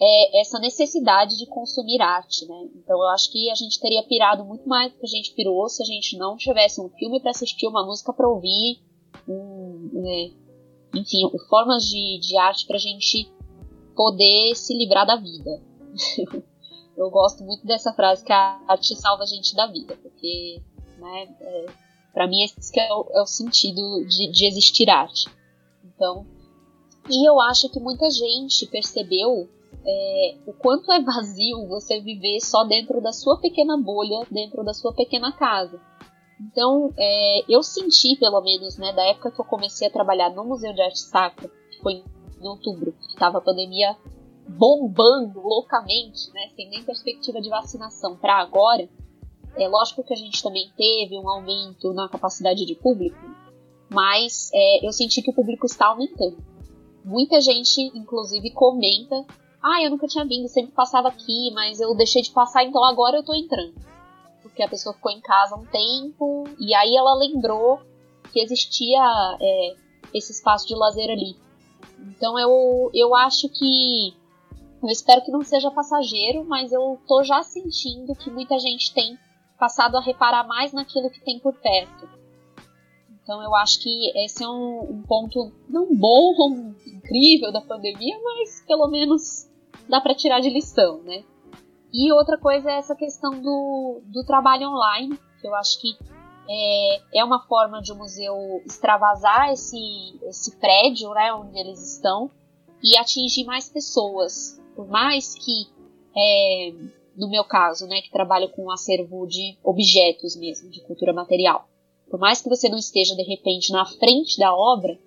Speaker 4: é essa necessidade de consumir arte, né? Então eu acho que a gente teria pirado muito mais do que a gente pirou se a gente não tivesse um filme para assistir, uma música para ouvir, um, né? enfim, formas de, de arte para a gente poder se livrar da vida. eu gosto muito dessa frase que a arte salva a gente da vida, porque, né, é, para mim esse é o, é o sentido de, de existir arte. Então, e eu acho que muita gente percebeu é, o quanto é vazio você viver só dentro da sua pequena bolha, dentro da sua pequena casa. Então, é, eu senti, pelo menos, né, da época que eu comecei a trabalhar no Museu de Arte Sacra, que foi em outubro, que estava a pandemia bombando loucamente, né, sem nem perspectiva de vacinação, para agora, é lógico que a gente também teve um aumento na capacidade de público, mas é, eu senti que o público está aumentando. Muita gente, inclusive, comenta: ah, eu nunca tinha vindo, sempre passava aqui, mas eu deixei de passar, então agora eu tô entrando. Porque a pessoa ficou em casa um tempo e aí ela lembrou que existia é, esse espaço de lazer ali. Então eu, eu acho que. Eu espero que não seja passageiro, mas eu tô já sentindo que muita gente tem passado a reparar mais naquilo que tem por perto. Então eu acho que esse é um, um ponto não bom, um incrível da pandemia, mas pelo menos dá para tirar de lição, né? E outra coisa é essa questão do, do trabalho online, que eu acho que é, é uma forma de o museu extravasar esse, esse prédio né, onde eles estão e atingir mais pessoas. Por mais que é, no meu caso, né, que trabalho com um acervo de objetos mesmo, de cultura material. Por mais que você não esteja de repente na frente da obra,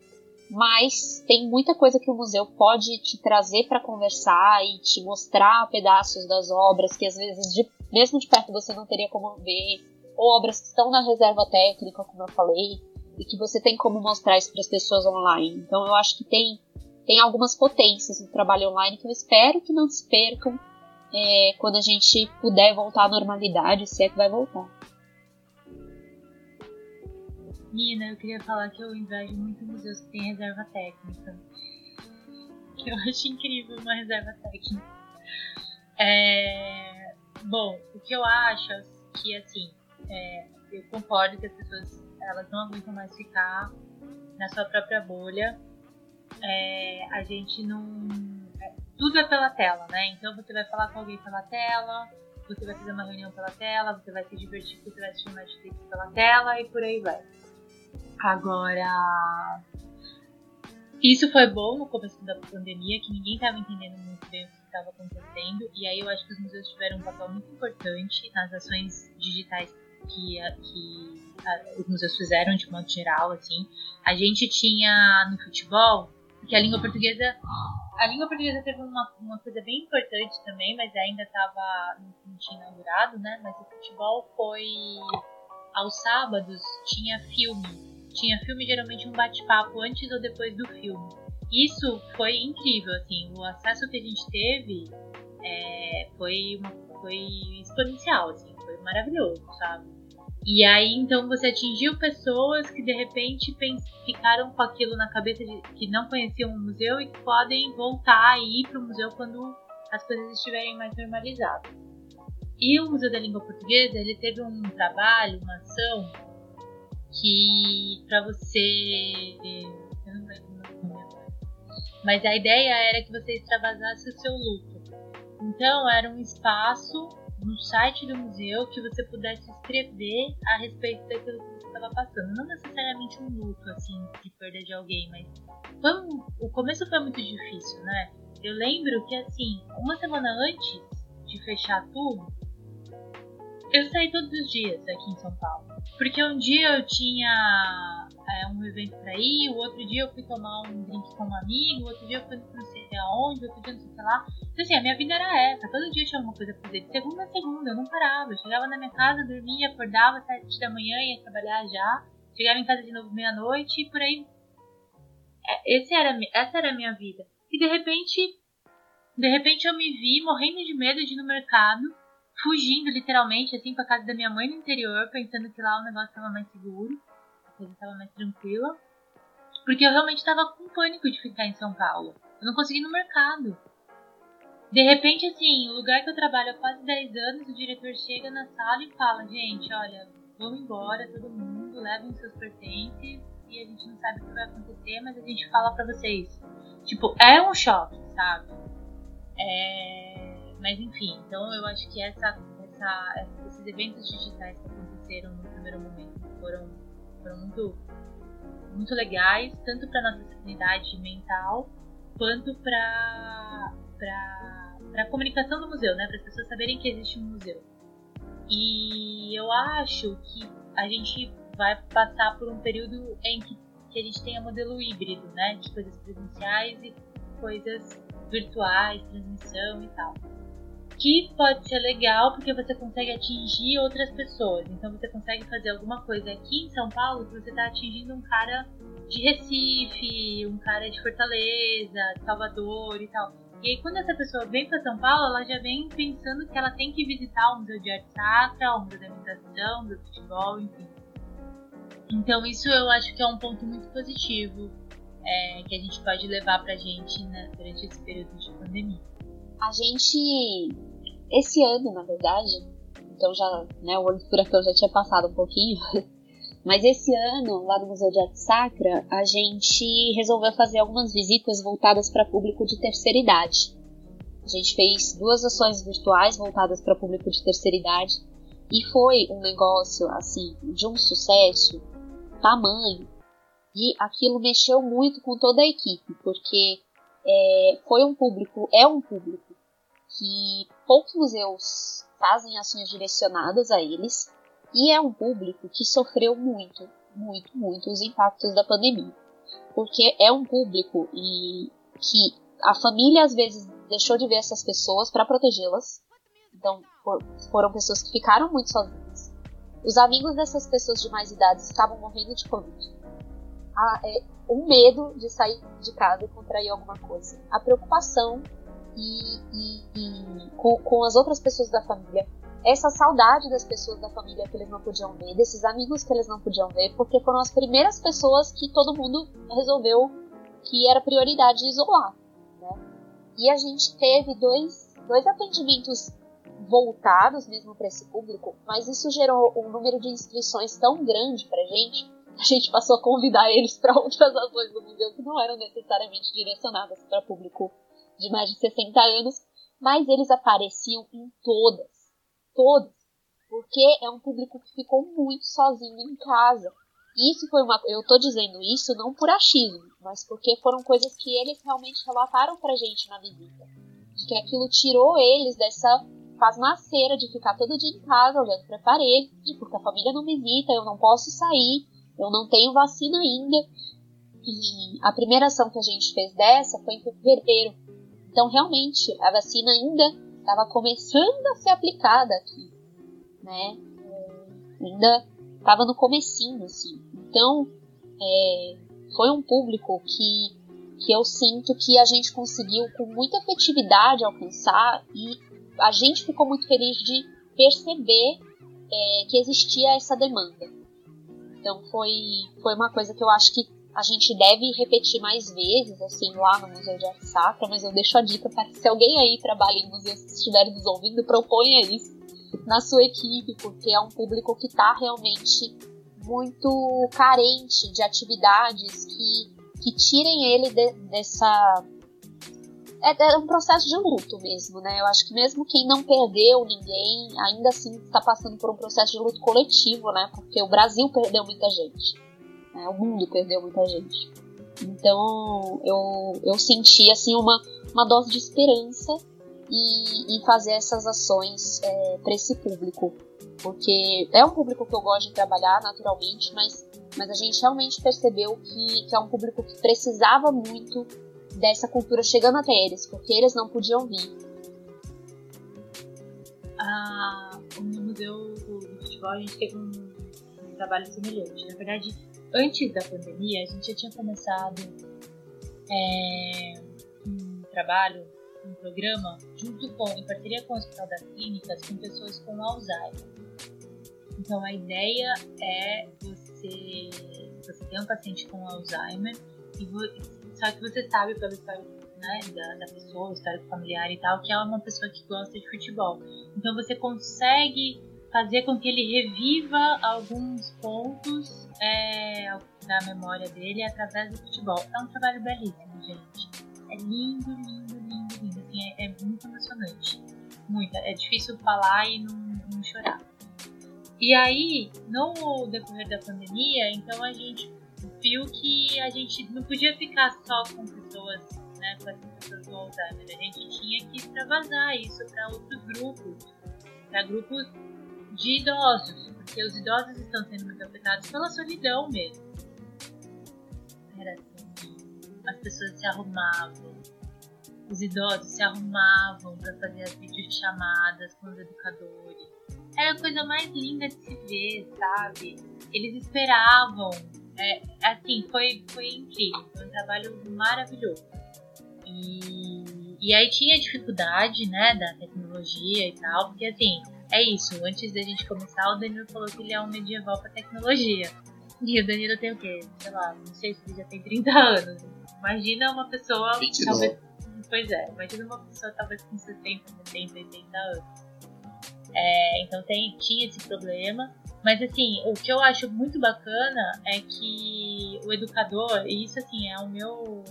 Speaker 4: mas tem muita coisa que o museu pode te trazer para conversar e te mostrar pedaços das obras que às vezes, de, mesmo de perto, você não teria como ver, ou obras que estão na reserva técnica, como eu falei, e que você tem como mostrar isso para as pessoas online. Então eu acho que tem, tem algumas potências no trabalho online que eu espero que não se percam é, quando a gente puder voltar à normalidade, se é que vai voltar.
Speaker 3: Nina, eu queria falar que eu invejo muito museus que têm reserva técnica. Que eu acho incrível uma reserva técnica. É... Bom, o que eu acho é que assim, é, eu concordo que as pessoas elas não aguentam mais ficar na sua própria bolha. É, a gente não tudo é pela tela, né? Então você vai falar com alguém pela tela, você vai fazer uma reunião pela tela, você vai se divertir você vai assistir Netflix pela tela e por aí vai. Agora, isso foi bom no começo da pandemia, que ninguém estava entendendo muito bem o que estava acontecendo, e aí eu acho que os museus tiveram um papel muito importante nas ações digitais que, que a, os museus fizeram de modo geral, assim. A gente tinha no futebol, que a língua portuguesa a língua portuguesa teve uma, uma coisa bem importante também, mas ainda estava não tinha inaugurado, né? Mas o futebol foi aos sábados tinha filme, tinha filme geralmente um bate-papo antes ou depois do filme. Isso foi incrível, assim, o acesso que a gente teve é, foi foi exponencial, assim, foi maravilhoso, sabe? E aí então você atingiu pessoas que de repente ficaram com aquilo na cabeça de que não conheciam o museu e que podem voltar e ir para o museu quando as coisas estiverem mais normalizadas. E o Museu da Língua Portuguesa ele teve um trabalho, uma ação que para você eu não lembro o nome agora, mas a ideia era que você extravasasse o seu luto. Então era um espaço no site do museu que você pudesse escrever a respeito daquilo que você estava passando. Não necessariamente um luto, assim, de perda de alguém, mas um, o começo foi muito difícil, né? Eu lembro que, assim, uma semana antes de fechar tudo, eu saí todos os dias aqui em São Paulo. Porque um dia eu tinha é, um evento pra ir, o outro dia eu fui tomar um drink com um amigo, o outro dia eu fui não sei aonde, outro dia não sei o que lá. Então, assim, a minha vida era essa. Todo dia tinha alguma coisa pra fazer. De segunda a segunda, eu não parava. Eu chegava na minha casa, dormia, acordava às sete da manhã, ia trabalhar já. Chegava em casa de novo meia-noite e por aí. É, esse era, essa era a minha vida. E de repente, de repente eu me vi morrendo de medo de ir no mercado, fugindo literalmente, assim, pra casa da minha mãe no interior, pensando que lá o negócio tava mais seguro, coisa tava mais tranquila. Porque eu realmente tava com pânico de ficar em São Paulo. Eu não consegui ir no mercado. De repente, assim, o lugar que eu trabalho há quase 10 anos, o diretor chega na sala e fala: gente, olha, vamos embora, todo mundo, levem seus pertences e a gente não sabe o que vai acontecer, mas a gente fala pra vocês. Tipo, é um choque, sabe? É... Mas enfim, então eu acho que essa, essa, esses eventos digitais que aconteceram no primeiro momento foram, foram muito, muito legais, tanto para nossa sanidade mental quanto para a comunicação do museu, né? Para as pessoas saberem que existe um museu. E eu acho que a gente vai passar por um período em que, que a gente tenha modelo híbrido, né? De coisas presenciais e coisas virtuais, transmissão e tal. Que pode ser legal porque você consegue atingir outras pessoas. Então você consegue fazer alguma coisa aqui em São Paulo que você está atingindo um cara de Recife, um cara de Fortaleza, de Salvador e tal. E aí, quando essa pessoa vem para São Paulo, ela já vem pensando que ela tem que visitar o Museu de Arte Sacra, o Museu da Imitação, do Futebol, enfim. Então, isso eu acho que é um ponto muito positivo é, que a gente pode levar pra gente né, durante esse período de pandemia.
Speaker 4: A gente, esse ano, na verdade, então já, né, o ano do furacão já tinha passado um pouquinho, mas esse ano, lá no Museu de Arte Sacra, a gente resolveu fazer algumas visitas voltadas para público de terceira idade. A gente fez duas ações virtuais voltadas para público de terceira idade e foi um negócio assim de um sucesso tamanho e aquilo mexeu muito com toda a equipe, porque é, foi um público, é um público que poucos museus fazem ações direcionadas a eles, e é um público que sofreu muito, muito, muito os impactos da pandemia. Porque é um público e que a família às vezes deixou de ver essas pessoas para protegê-las. Então, foram pessoas que ficaram muito sozinhas. Os amigos dessas pessoas de mais idade estavam morrendo de Covid a, é, o medo de sair de casa e contrair alguma coisa, a preocupação e, e, e com, com, as outras pessoas da família, essa saudade das pessoas da família que eles não podiam ver, desses amigos que eles não podiam ver, porque foram as primeiras pessoas que todo mundo resolveu que era prioridade isolar. Né? E a gente teve dois, dois atendimentos voltados mesmo para esse público, mas isso gerou um número de inscrições tão grande para gente a gente passou a convidar eles para outras ações do museu que não eram necessariamente direcionadas para público de mais de 60 anos, mas eles apareciam em todas, todas, porque é um público que ficou muito sozinho em casa. Isso foi uma, eu tô dizendo isso não por achismo, mas porque foram coisas que eles realmente relataram pra gente na visita, de que aquilo tirou eles dessa pasmaceira de ficar todo dia em casa olhando para parede, porque a família não visita, eu não posso sair, eu não tenho vacina ainda. E a primeira ação que a gente fez dessa foi em fevereiro. Então, realmente, a vacina ainda estava começando a ser aplicada aqui, né? É, ainda estava no comecinho, assim. Então, é, foi um público que, que eu sinto que a gente conseguiu com muita efetividade alcançar e a gente ficou muito feliz de perceber é, que existia essa demanda. Então foi, foi uma coisa que eu acho que a gente deve repetir mais vezes, assim, lá no Museu de Arte Sacra, mas eu deixo a dica para se alguém aí trabalha em museus estiver nos ouvindo, proponha isso na sua equipe, porque é um público que está realmente muito carente de atividades que, que tirem ele de, dessa, é, é um processo de luto mesmo, né? Eu acho que mesmo quem não perdeu ninguém, ainda assim está passando por um processo de luto coletivo, né? Porque o Brasil perdeu muita gente, né? o mundo perdeu muita gente. Então eu, eu senti assim uma, uma dose de esperança em, em fazer essas ações é, para esse público, porque é um público que eu gosto de trabalhar naturalmente, mas, mas a gente realmente percebeu que, que é um público que precisava muito dessa cultura chegando até eles, porque eles não podiam vir.
Speaker 3: Ah, no Museu do Futebol a gente teve um, um trabalho semelhante. Na verdade, antes da pandemia, a gente já tinha começado é, um trabalho, um programa, junto com, em parceria com o Hospital das Clínicas, com pessoas com Alzheimer. Então a ideia é você, você ter um paciente com Alzheimer e só que você sabe pelo histórico né, da, da pessoa, histórico familiar e tal, que ela é uma pessoa que gosta de futebol. Então você consegue fazer com que ele reviva alguns pontos é, da memória dele através do futebol. É um trabalho belíssimo, gente. É lindo, lindo, lindo, lindo. Assim, é, é muito emocionante. Muito. É difícil falar e não, não chorar. E aí, no decorrer da pandemia, então a gente viu que a gente não podia ficar só com pessoas, né, com as pessoas do Alzheimer. A gente tinha que extravasar isso para outros grupos, para grupos de idosos, porque os idosos estão sendo muito afetados pela solidão mesmo. Era assim, as pessoas se arrumavam, os idosos se arrumavam para fazer as videochamadas com os educadores. Era a coisa mais linda de se ver, sabe? Eles esperavam. É, assim, foi, foi incrível, foi um trabalho maravilhoso. E, e aí tinha dificuldade, né, da tecnologia e tal, porque assim, é isso, antes da gente começar, o Danilo falou que ele é um medieval pra tecnologia. E o Danilo tem o quê? Sei lá, não sei se ele já tem 30 anos. Imagina uma pessoa.
Speaker 2: 29.
Speaker 3: Talvez, pois é, imagina uma pessoa talvez com 70, 70, 80 anos. É, então tem, tinha esse problema. Mas assim, o que eu acho muito bacana é que o educador, e isso assim, é o meu.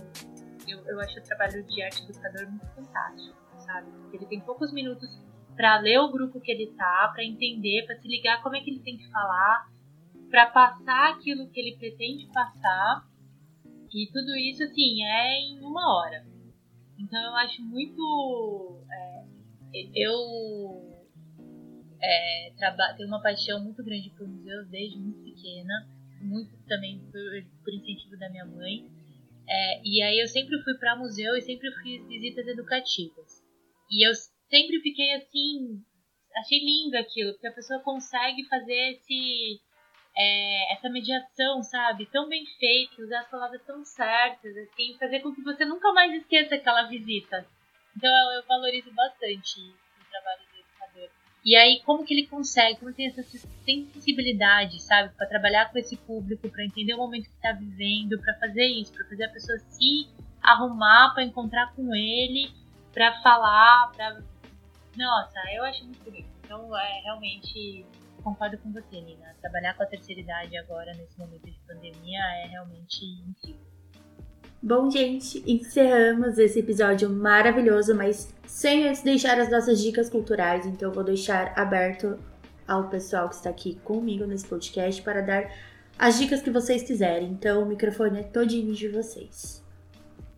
Speaker 3: Eu, eu acho o trabalho de arte educador muito fantástico, sabe? Porque ele tem poucos minutos para ler o grupo que ele tá, para entender, para se ligar como é que ele tem que falar, para passar aquilo que ele pretende passar. E tudo isso, assim, é em uma hora. Então eu acho muito. É, eu é, tenho uma paixão muito grande por museus desde muito pequena, muito também por, por incentivo da minha mãe. É, e aí eu sempre fui para museu e sempre fiz visitas educativas. E eu sempre fiquei assim, achei lindo aquilo, porque a pessoa consegue fazer esse é, essa mediação, sabe? Tão bem feita, usar as palavras tão certas, assim, fazer com que você nunca mais esqueça aquela visita. Então eu, eu valorizo bastante E aí, como que ele consegue, como tem essa sensibilidade, sabe? para trabalhar com esse público, para entender o momento que está vivendo, para fazer isso, para fazer a pessoa se arrumar para encontrar com ele, para falar, para Nossa, eu acho muito bonito. Então, é realmente concordo com você, Nina. Trabalhar com a terceira idade agora, nesse momento de pandemia, é realmente incrível.
Speaker 1: Bom, gente, encerramos esse episódio maravilhoso, mas sem antes deixar as nossas dicas culturais, então eu vou deixar aberto ao pessoal que está aqui comigo nesse podcast para dar as dicas que vocês quiserem. Então o microfone é todinho de vocês.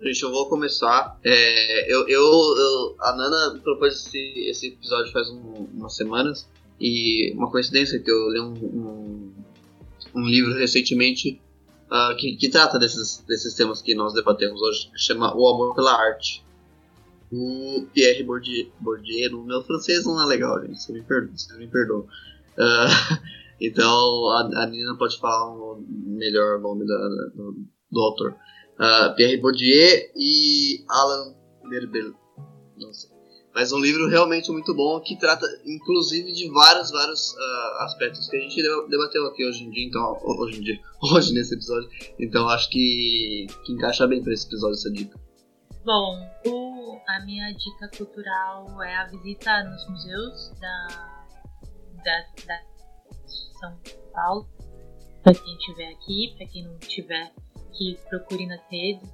Speaker 2: Gente, eu vou começar. É, eu, eu, eu, a Nana propôs esse, esse episódio faz um, umas semanas. E uma coincidência que eu li um, um, um livro recentemente uh, que, que, trata desses, desses temas que nós debatemos hoje, que chama O Amor pela Arte. O Pierre Bourdieu, Bourdieu meu francês não é legal, gente, você me perdoa. Me perdoa. Uh, então a, a Nina pode falar o melhor nome da, do, do autor. Uh, Pierre Bourdieu e Alan Berbel. Não sei. Mas um livro realmente muito bom que trata, inclusive, de vários, vários uh, aspectos que a gente debateu aqui hoje em dia, então, hoje em dia, hoje nesse episódio. Então acho que, que encaixa bem para esse episódio essa dica.
Speaker 3: Bom, o, a minha dica cultural é a visita nos museus da, da, da São Paulo. Para quem estiver aqui, para quem não estiver, que procure nas redes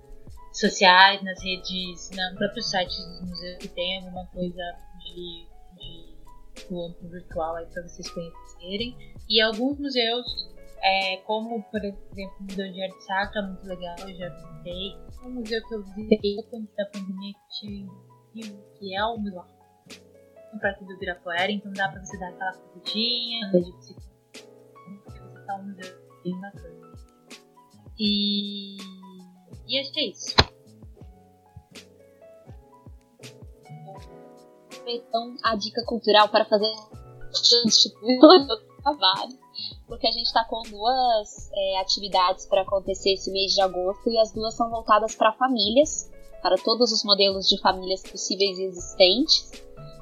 Speaker 3: sociais, nas redes, no próprio site dos museus que tem alguma coisa de, de do amplo virtual aí para vocês conhecerem. E alguns museus, é, como por exemplo o Museu de Arte Sacra, muito legal, eu já visitei. Um museu que eu visitei antes da pandemia que, que é o Milão, perto do Ibirapuera, então dá para você dar aquela corridinha, andar de bicicleta. Visitar um museu bem bacana. E e acho que é isso.
Speaker 4: Então, a dica cultural para fazer trabalho, porque a gente está com duas é, atividades para acontecer esse mês de agosto e as duas são voltadas para famílias, para todos os modelos de famílias possíveis e existentes.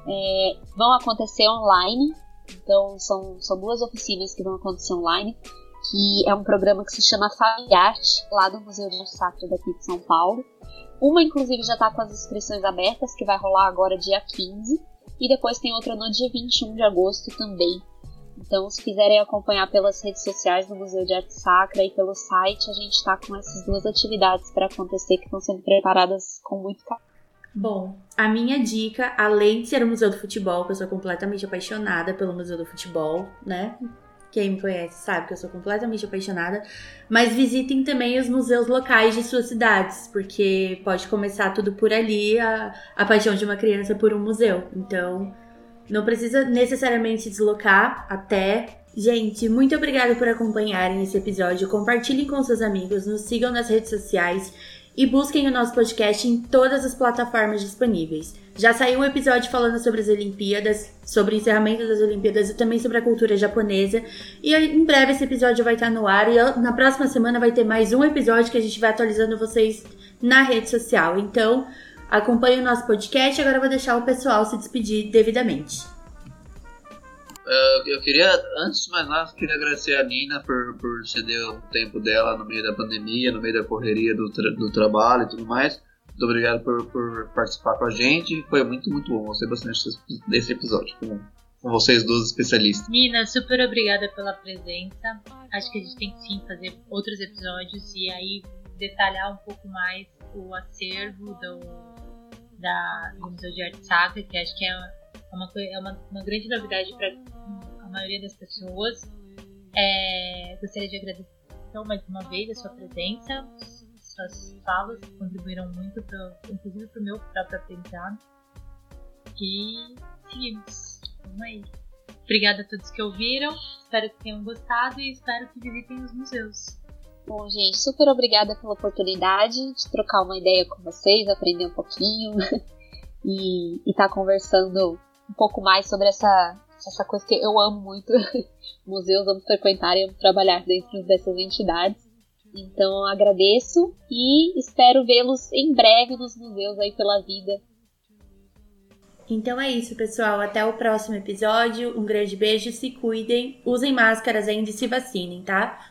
Speaker 4: É, vão acontecer online, então são, são duas oficinas que vão acontecer online que é um programa que se chama Familiarte, lá do Museu de Arte Sacra daqui de São Paulo. Uma, inclusive, já está com as inscrições abertas, que vai rolar agora dia 15, e depois tem outra no dia 21 de agosto também. Então, se quiserem acompanhar pelas redes sociais do Museu de Arte Sacra e pelo site, a gente está com essas duas atividades para acontecer que estão sendo preparadas com muito carinho.
Speaker 1: Bom, a minha dica, além de ser o Museu do Futebol, que eu sou completamente apaixonada pelo Museu do Futebol, né? Quem me conhece sabe que eu sou completamente apaixonada. Mas visitem também os museus locais de suas cidades, porque pode começar tudo por ali a, a paixão de uma criança por um museu. Então, não precisa necessariamente deslocar até Gente, muito obrigada por acompanharem esse episódio. Compartilhem com seus amigos, nos sigam nas redes sociais e busquem o nosso podcast em todas as plataformas disponíveis. Já saiu um episódio falando sobre as Olimpíadas, sobre o encerramento das Olimpíadas e também sobre a cultura japonesa. E em breve esse episódio vai estar no ar e na próxima semana vai ter mais um episódio que a gente vai atualizando vocês na rede social. Então, acompanhe o nosso podcast. Agora eu vou deixar o pessoal se despedir devidamente.
Speaker 2: Eu queria, antes de mais nada, queria agradecer a Nina por, por ceder o tempo dela no meio da pandemia, no meio da correria do, tra do trabalho e tudo mais. Muito obrigado por, por, participar com a gente. Foi muito, muito bom. Gostei bastante desse episódio com, com vocês duas especialistas.
Speaker 3: Nina, super obrigada pela presença. Acho que a gente tem que sim fazer outros episódios e aí detalhar um pouco mais o acervo do, da, do Museu de Arte Sacra, que acho que é é uma, é uma, uma grande novidade para a maioria das pessoas. É, gostaria de agradecer então, mais uma vez a sua presença, suas falas contribuíram muito, inclusive para o meu próprio aprendizado. E seguimos. Vamos aí. Obrigada a todos que ouviram, espero que tenham gostado e espero que visitem os museus.
Speaker 4: Bom, gente, super obrigada pela oportunidade de trocar uma ideia com vocês, aprender um pouquinho e estar tá conversando um pouco mais sobre essa, essa coisa que eu amo muito. Museus, amo frequentar e amo trabalhar dentro dessas entidades. Então agradeço e espero vê-los em breve nos museus aí pela vida.
Speaker 1: Então é isso, pessoal. Até o próximo episódio. Um grande beijo, se cuidem, usem máscaras ainda e se vacinem, tá?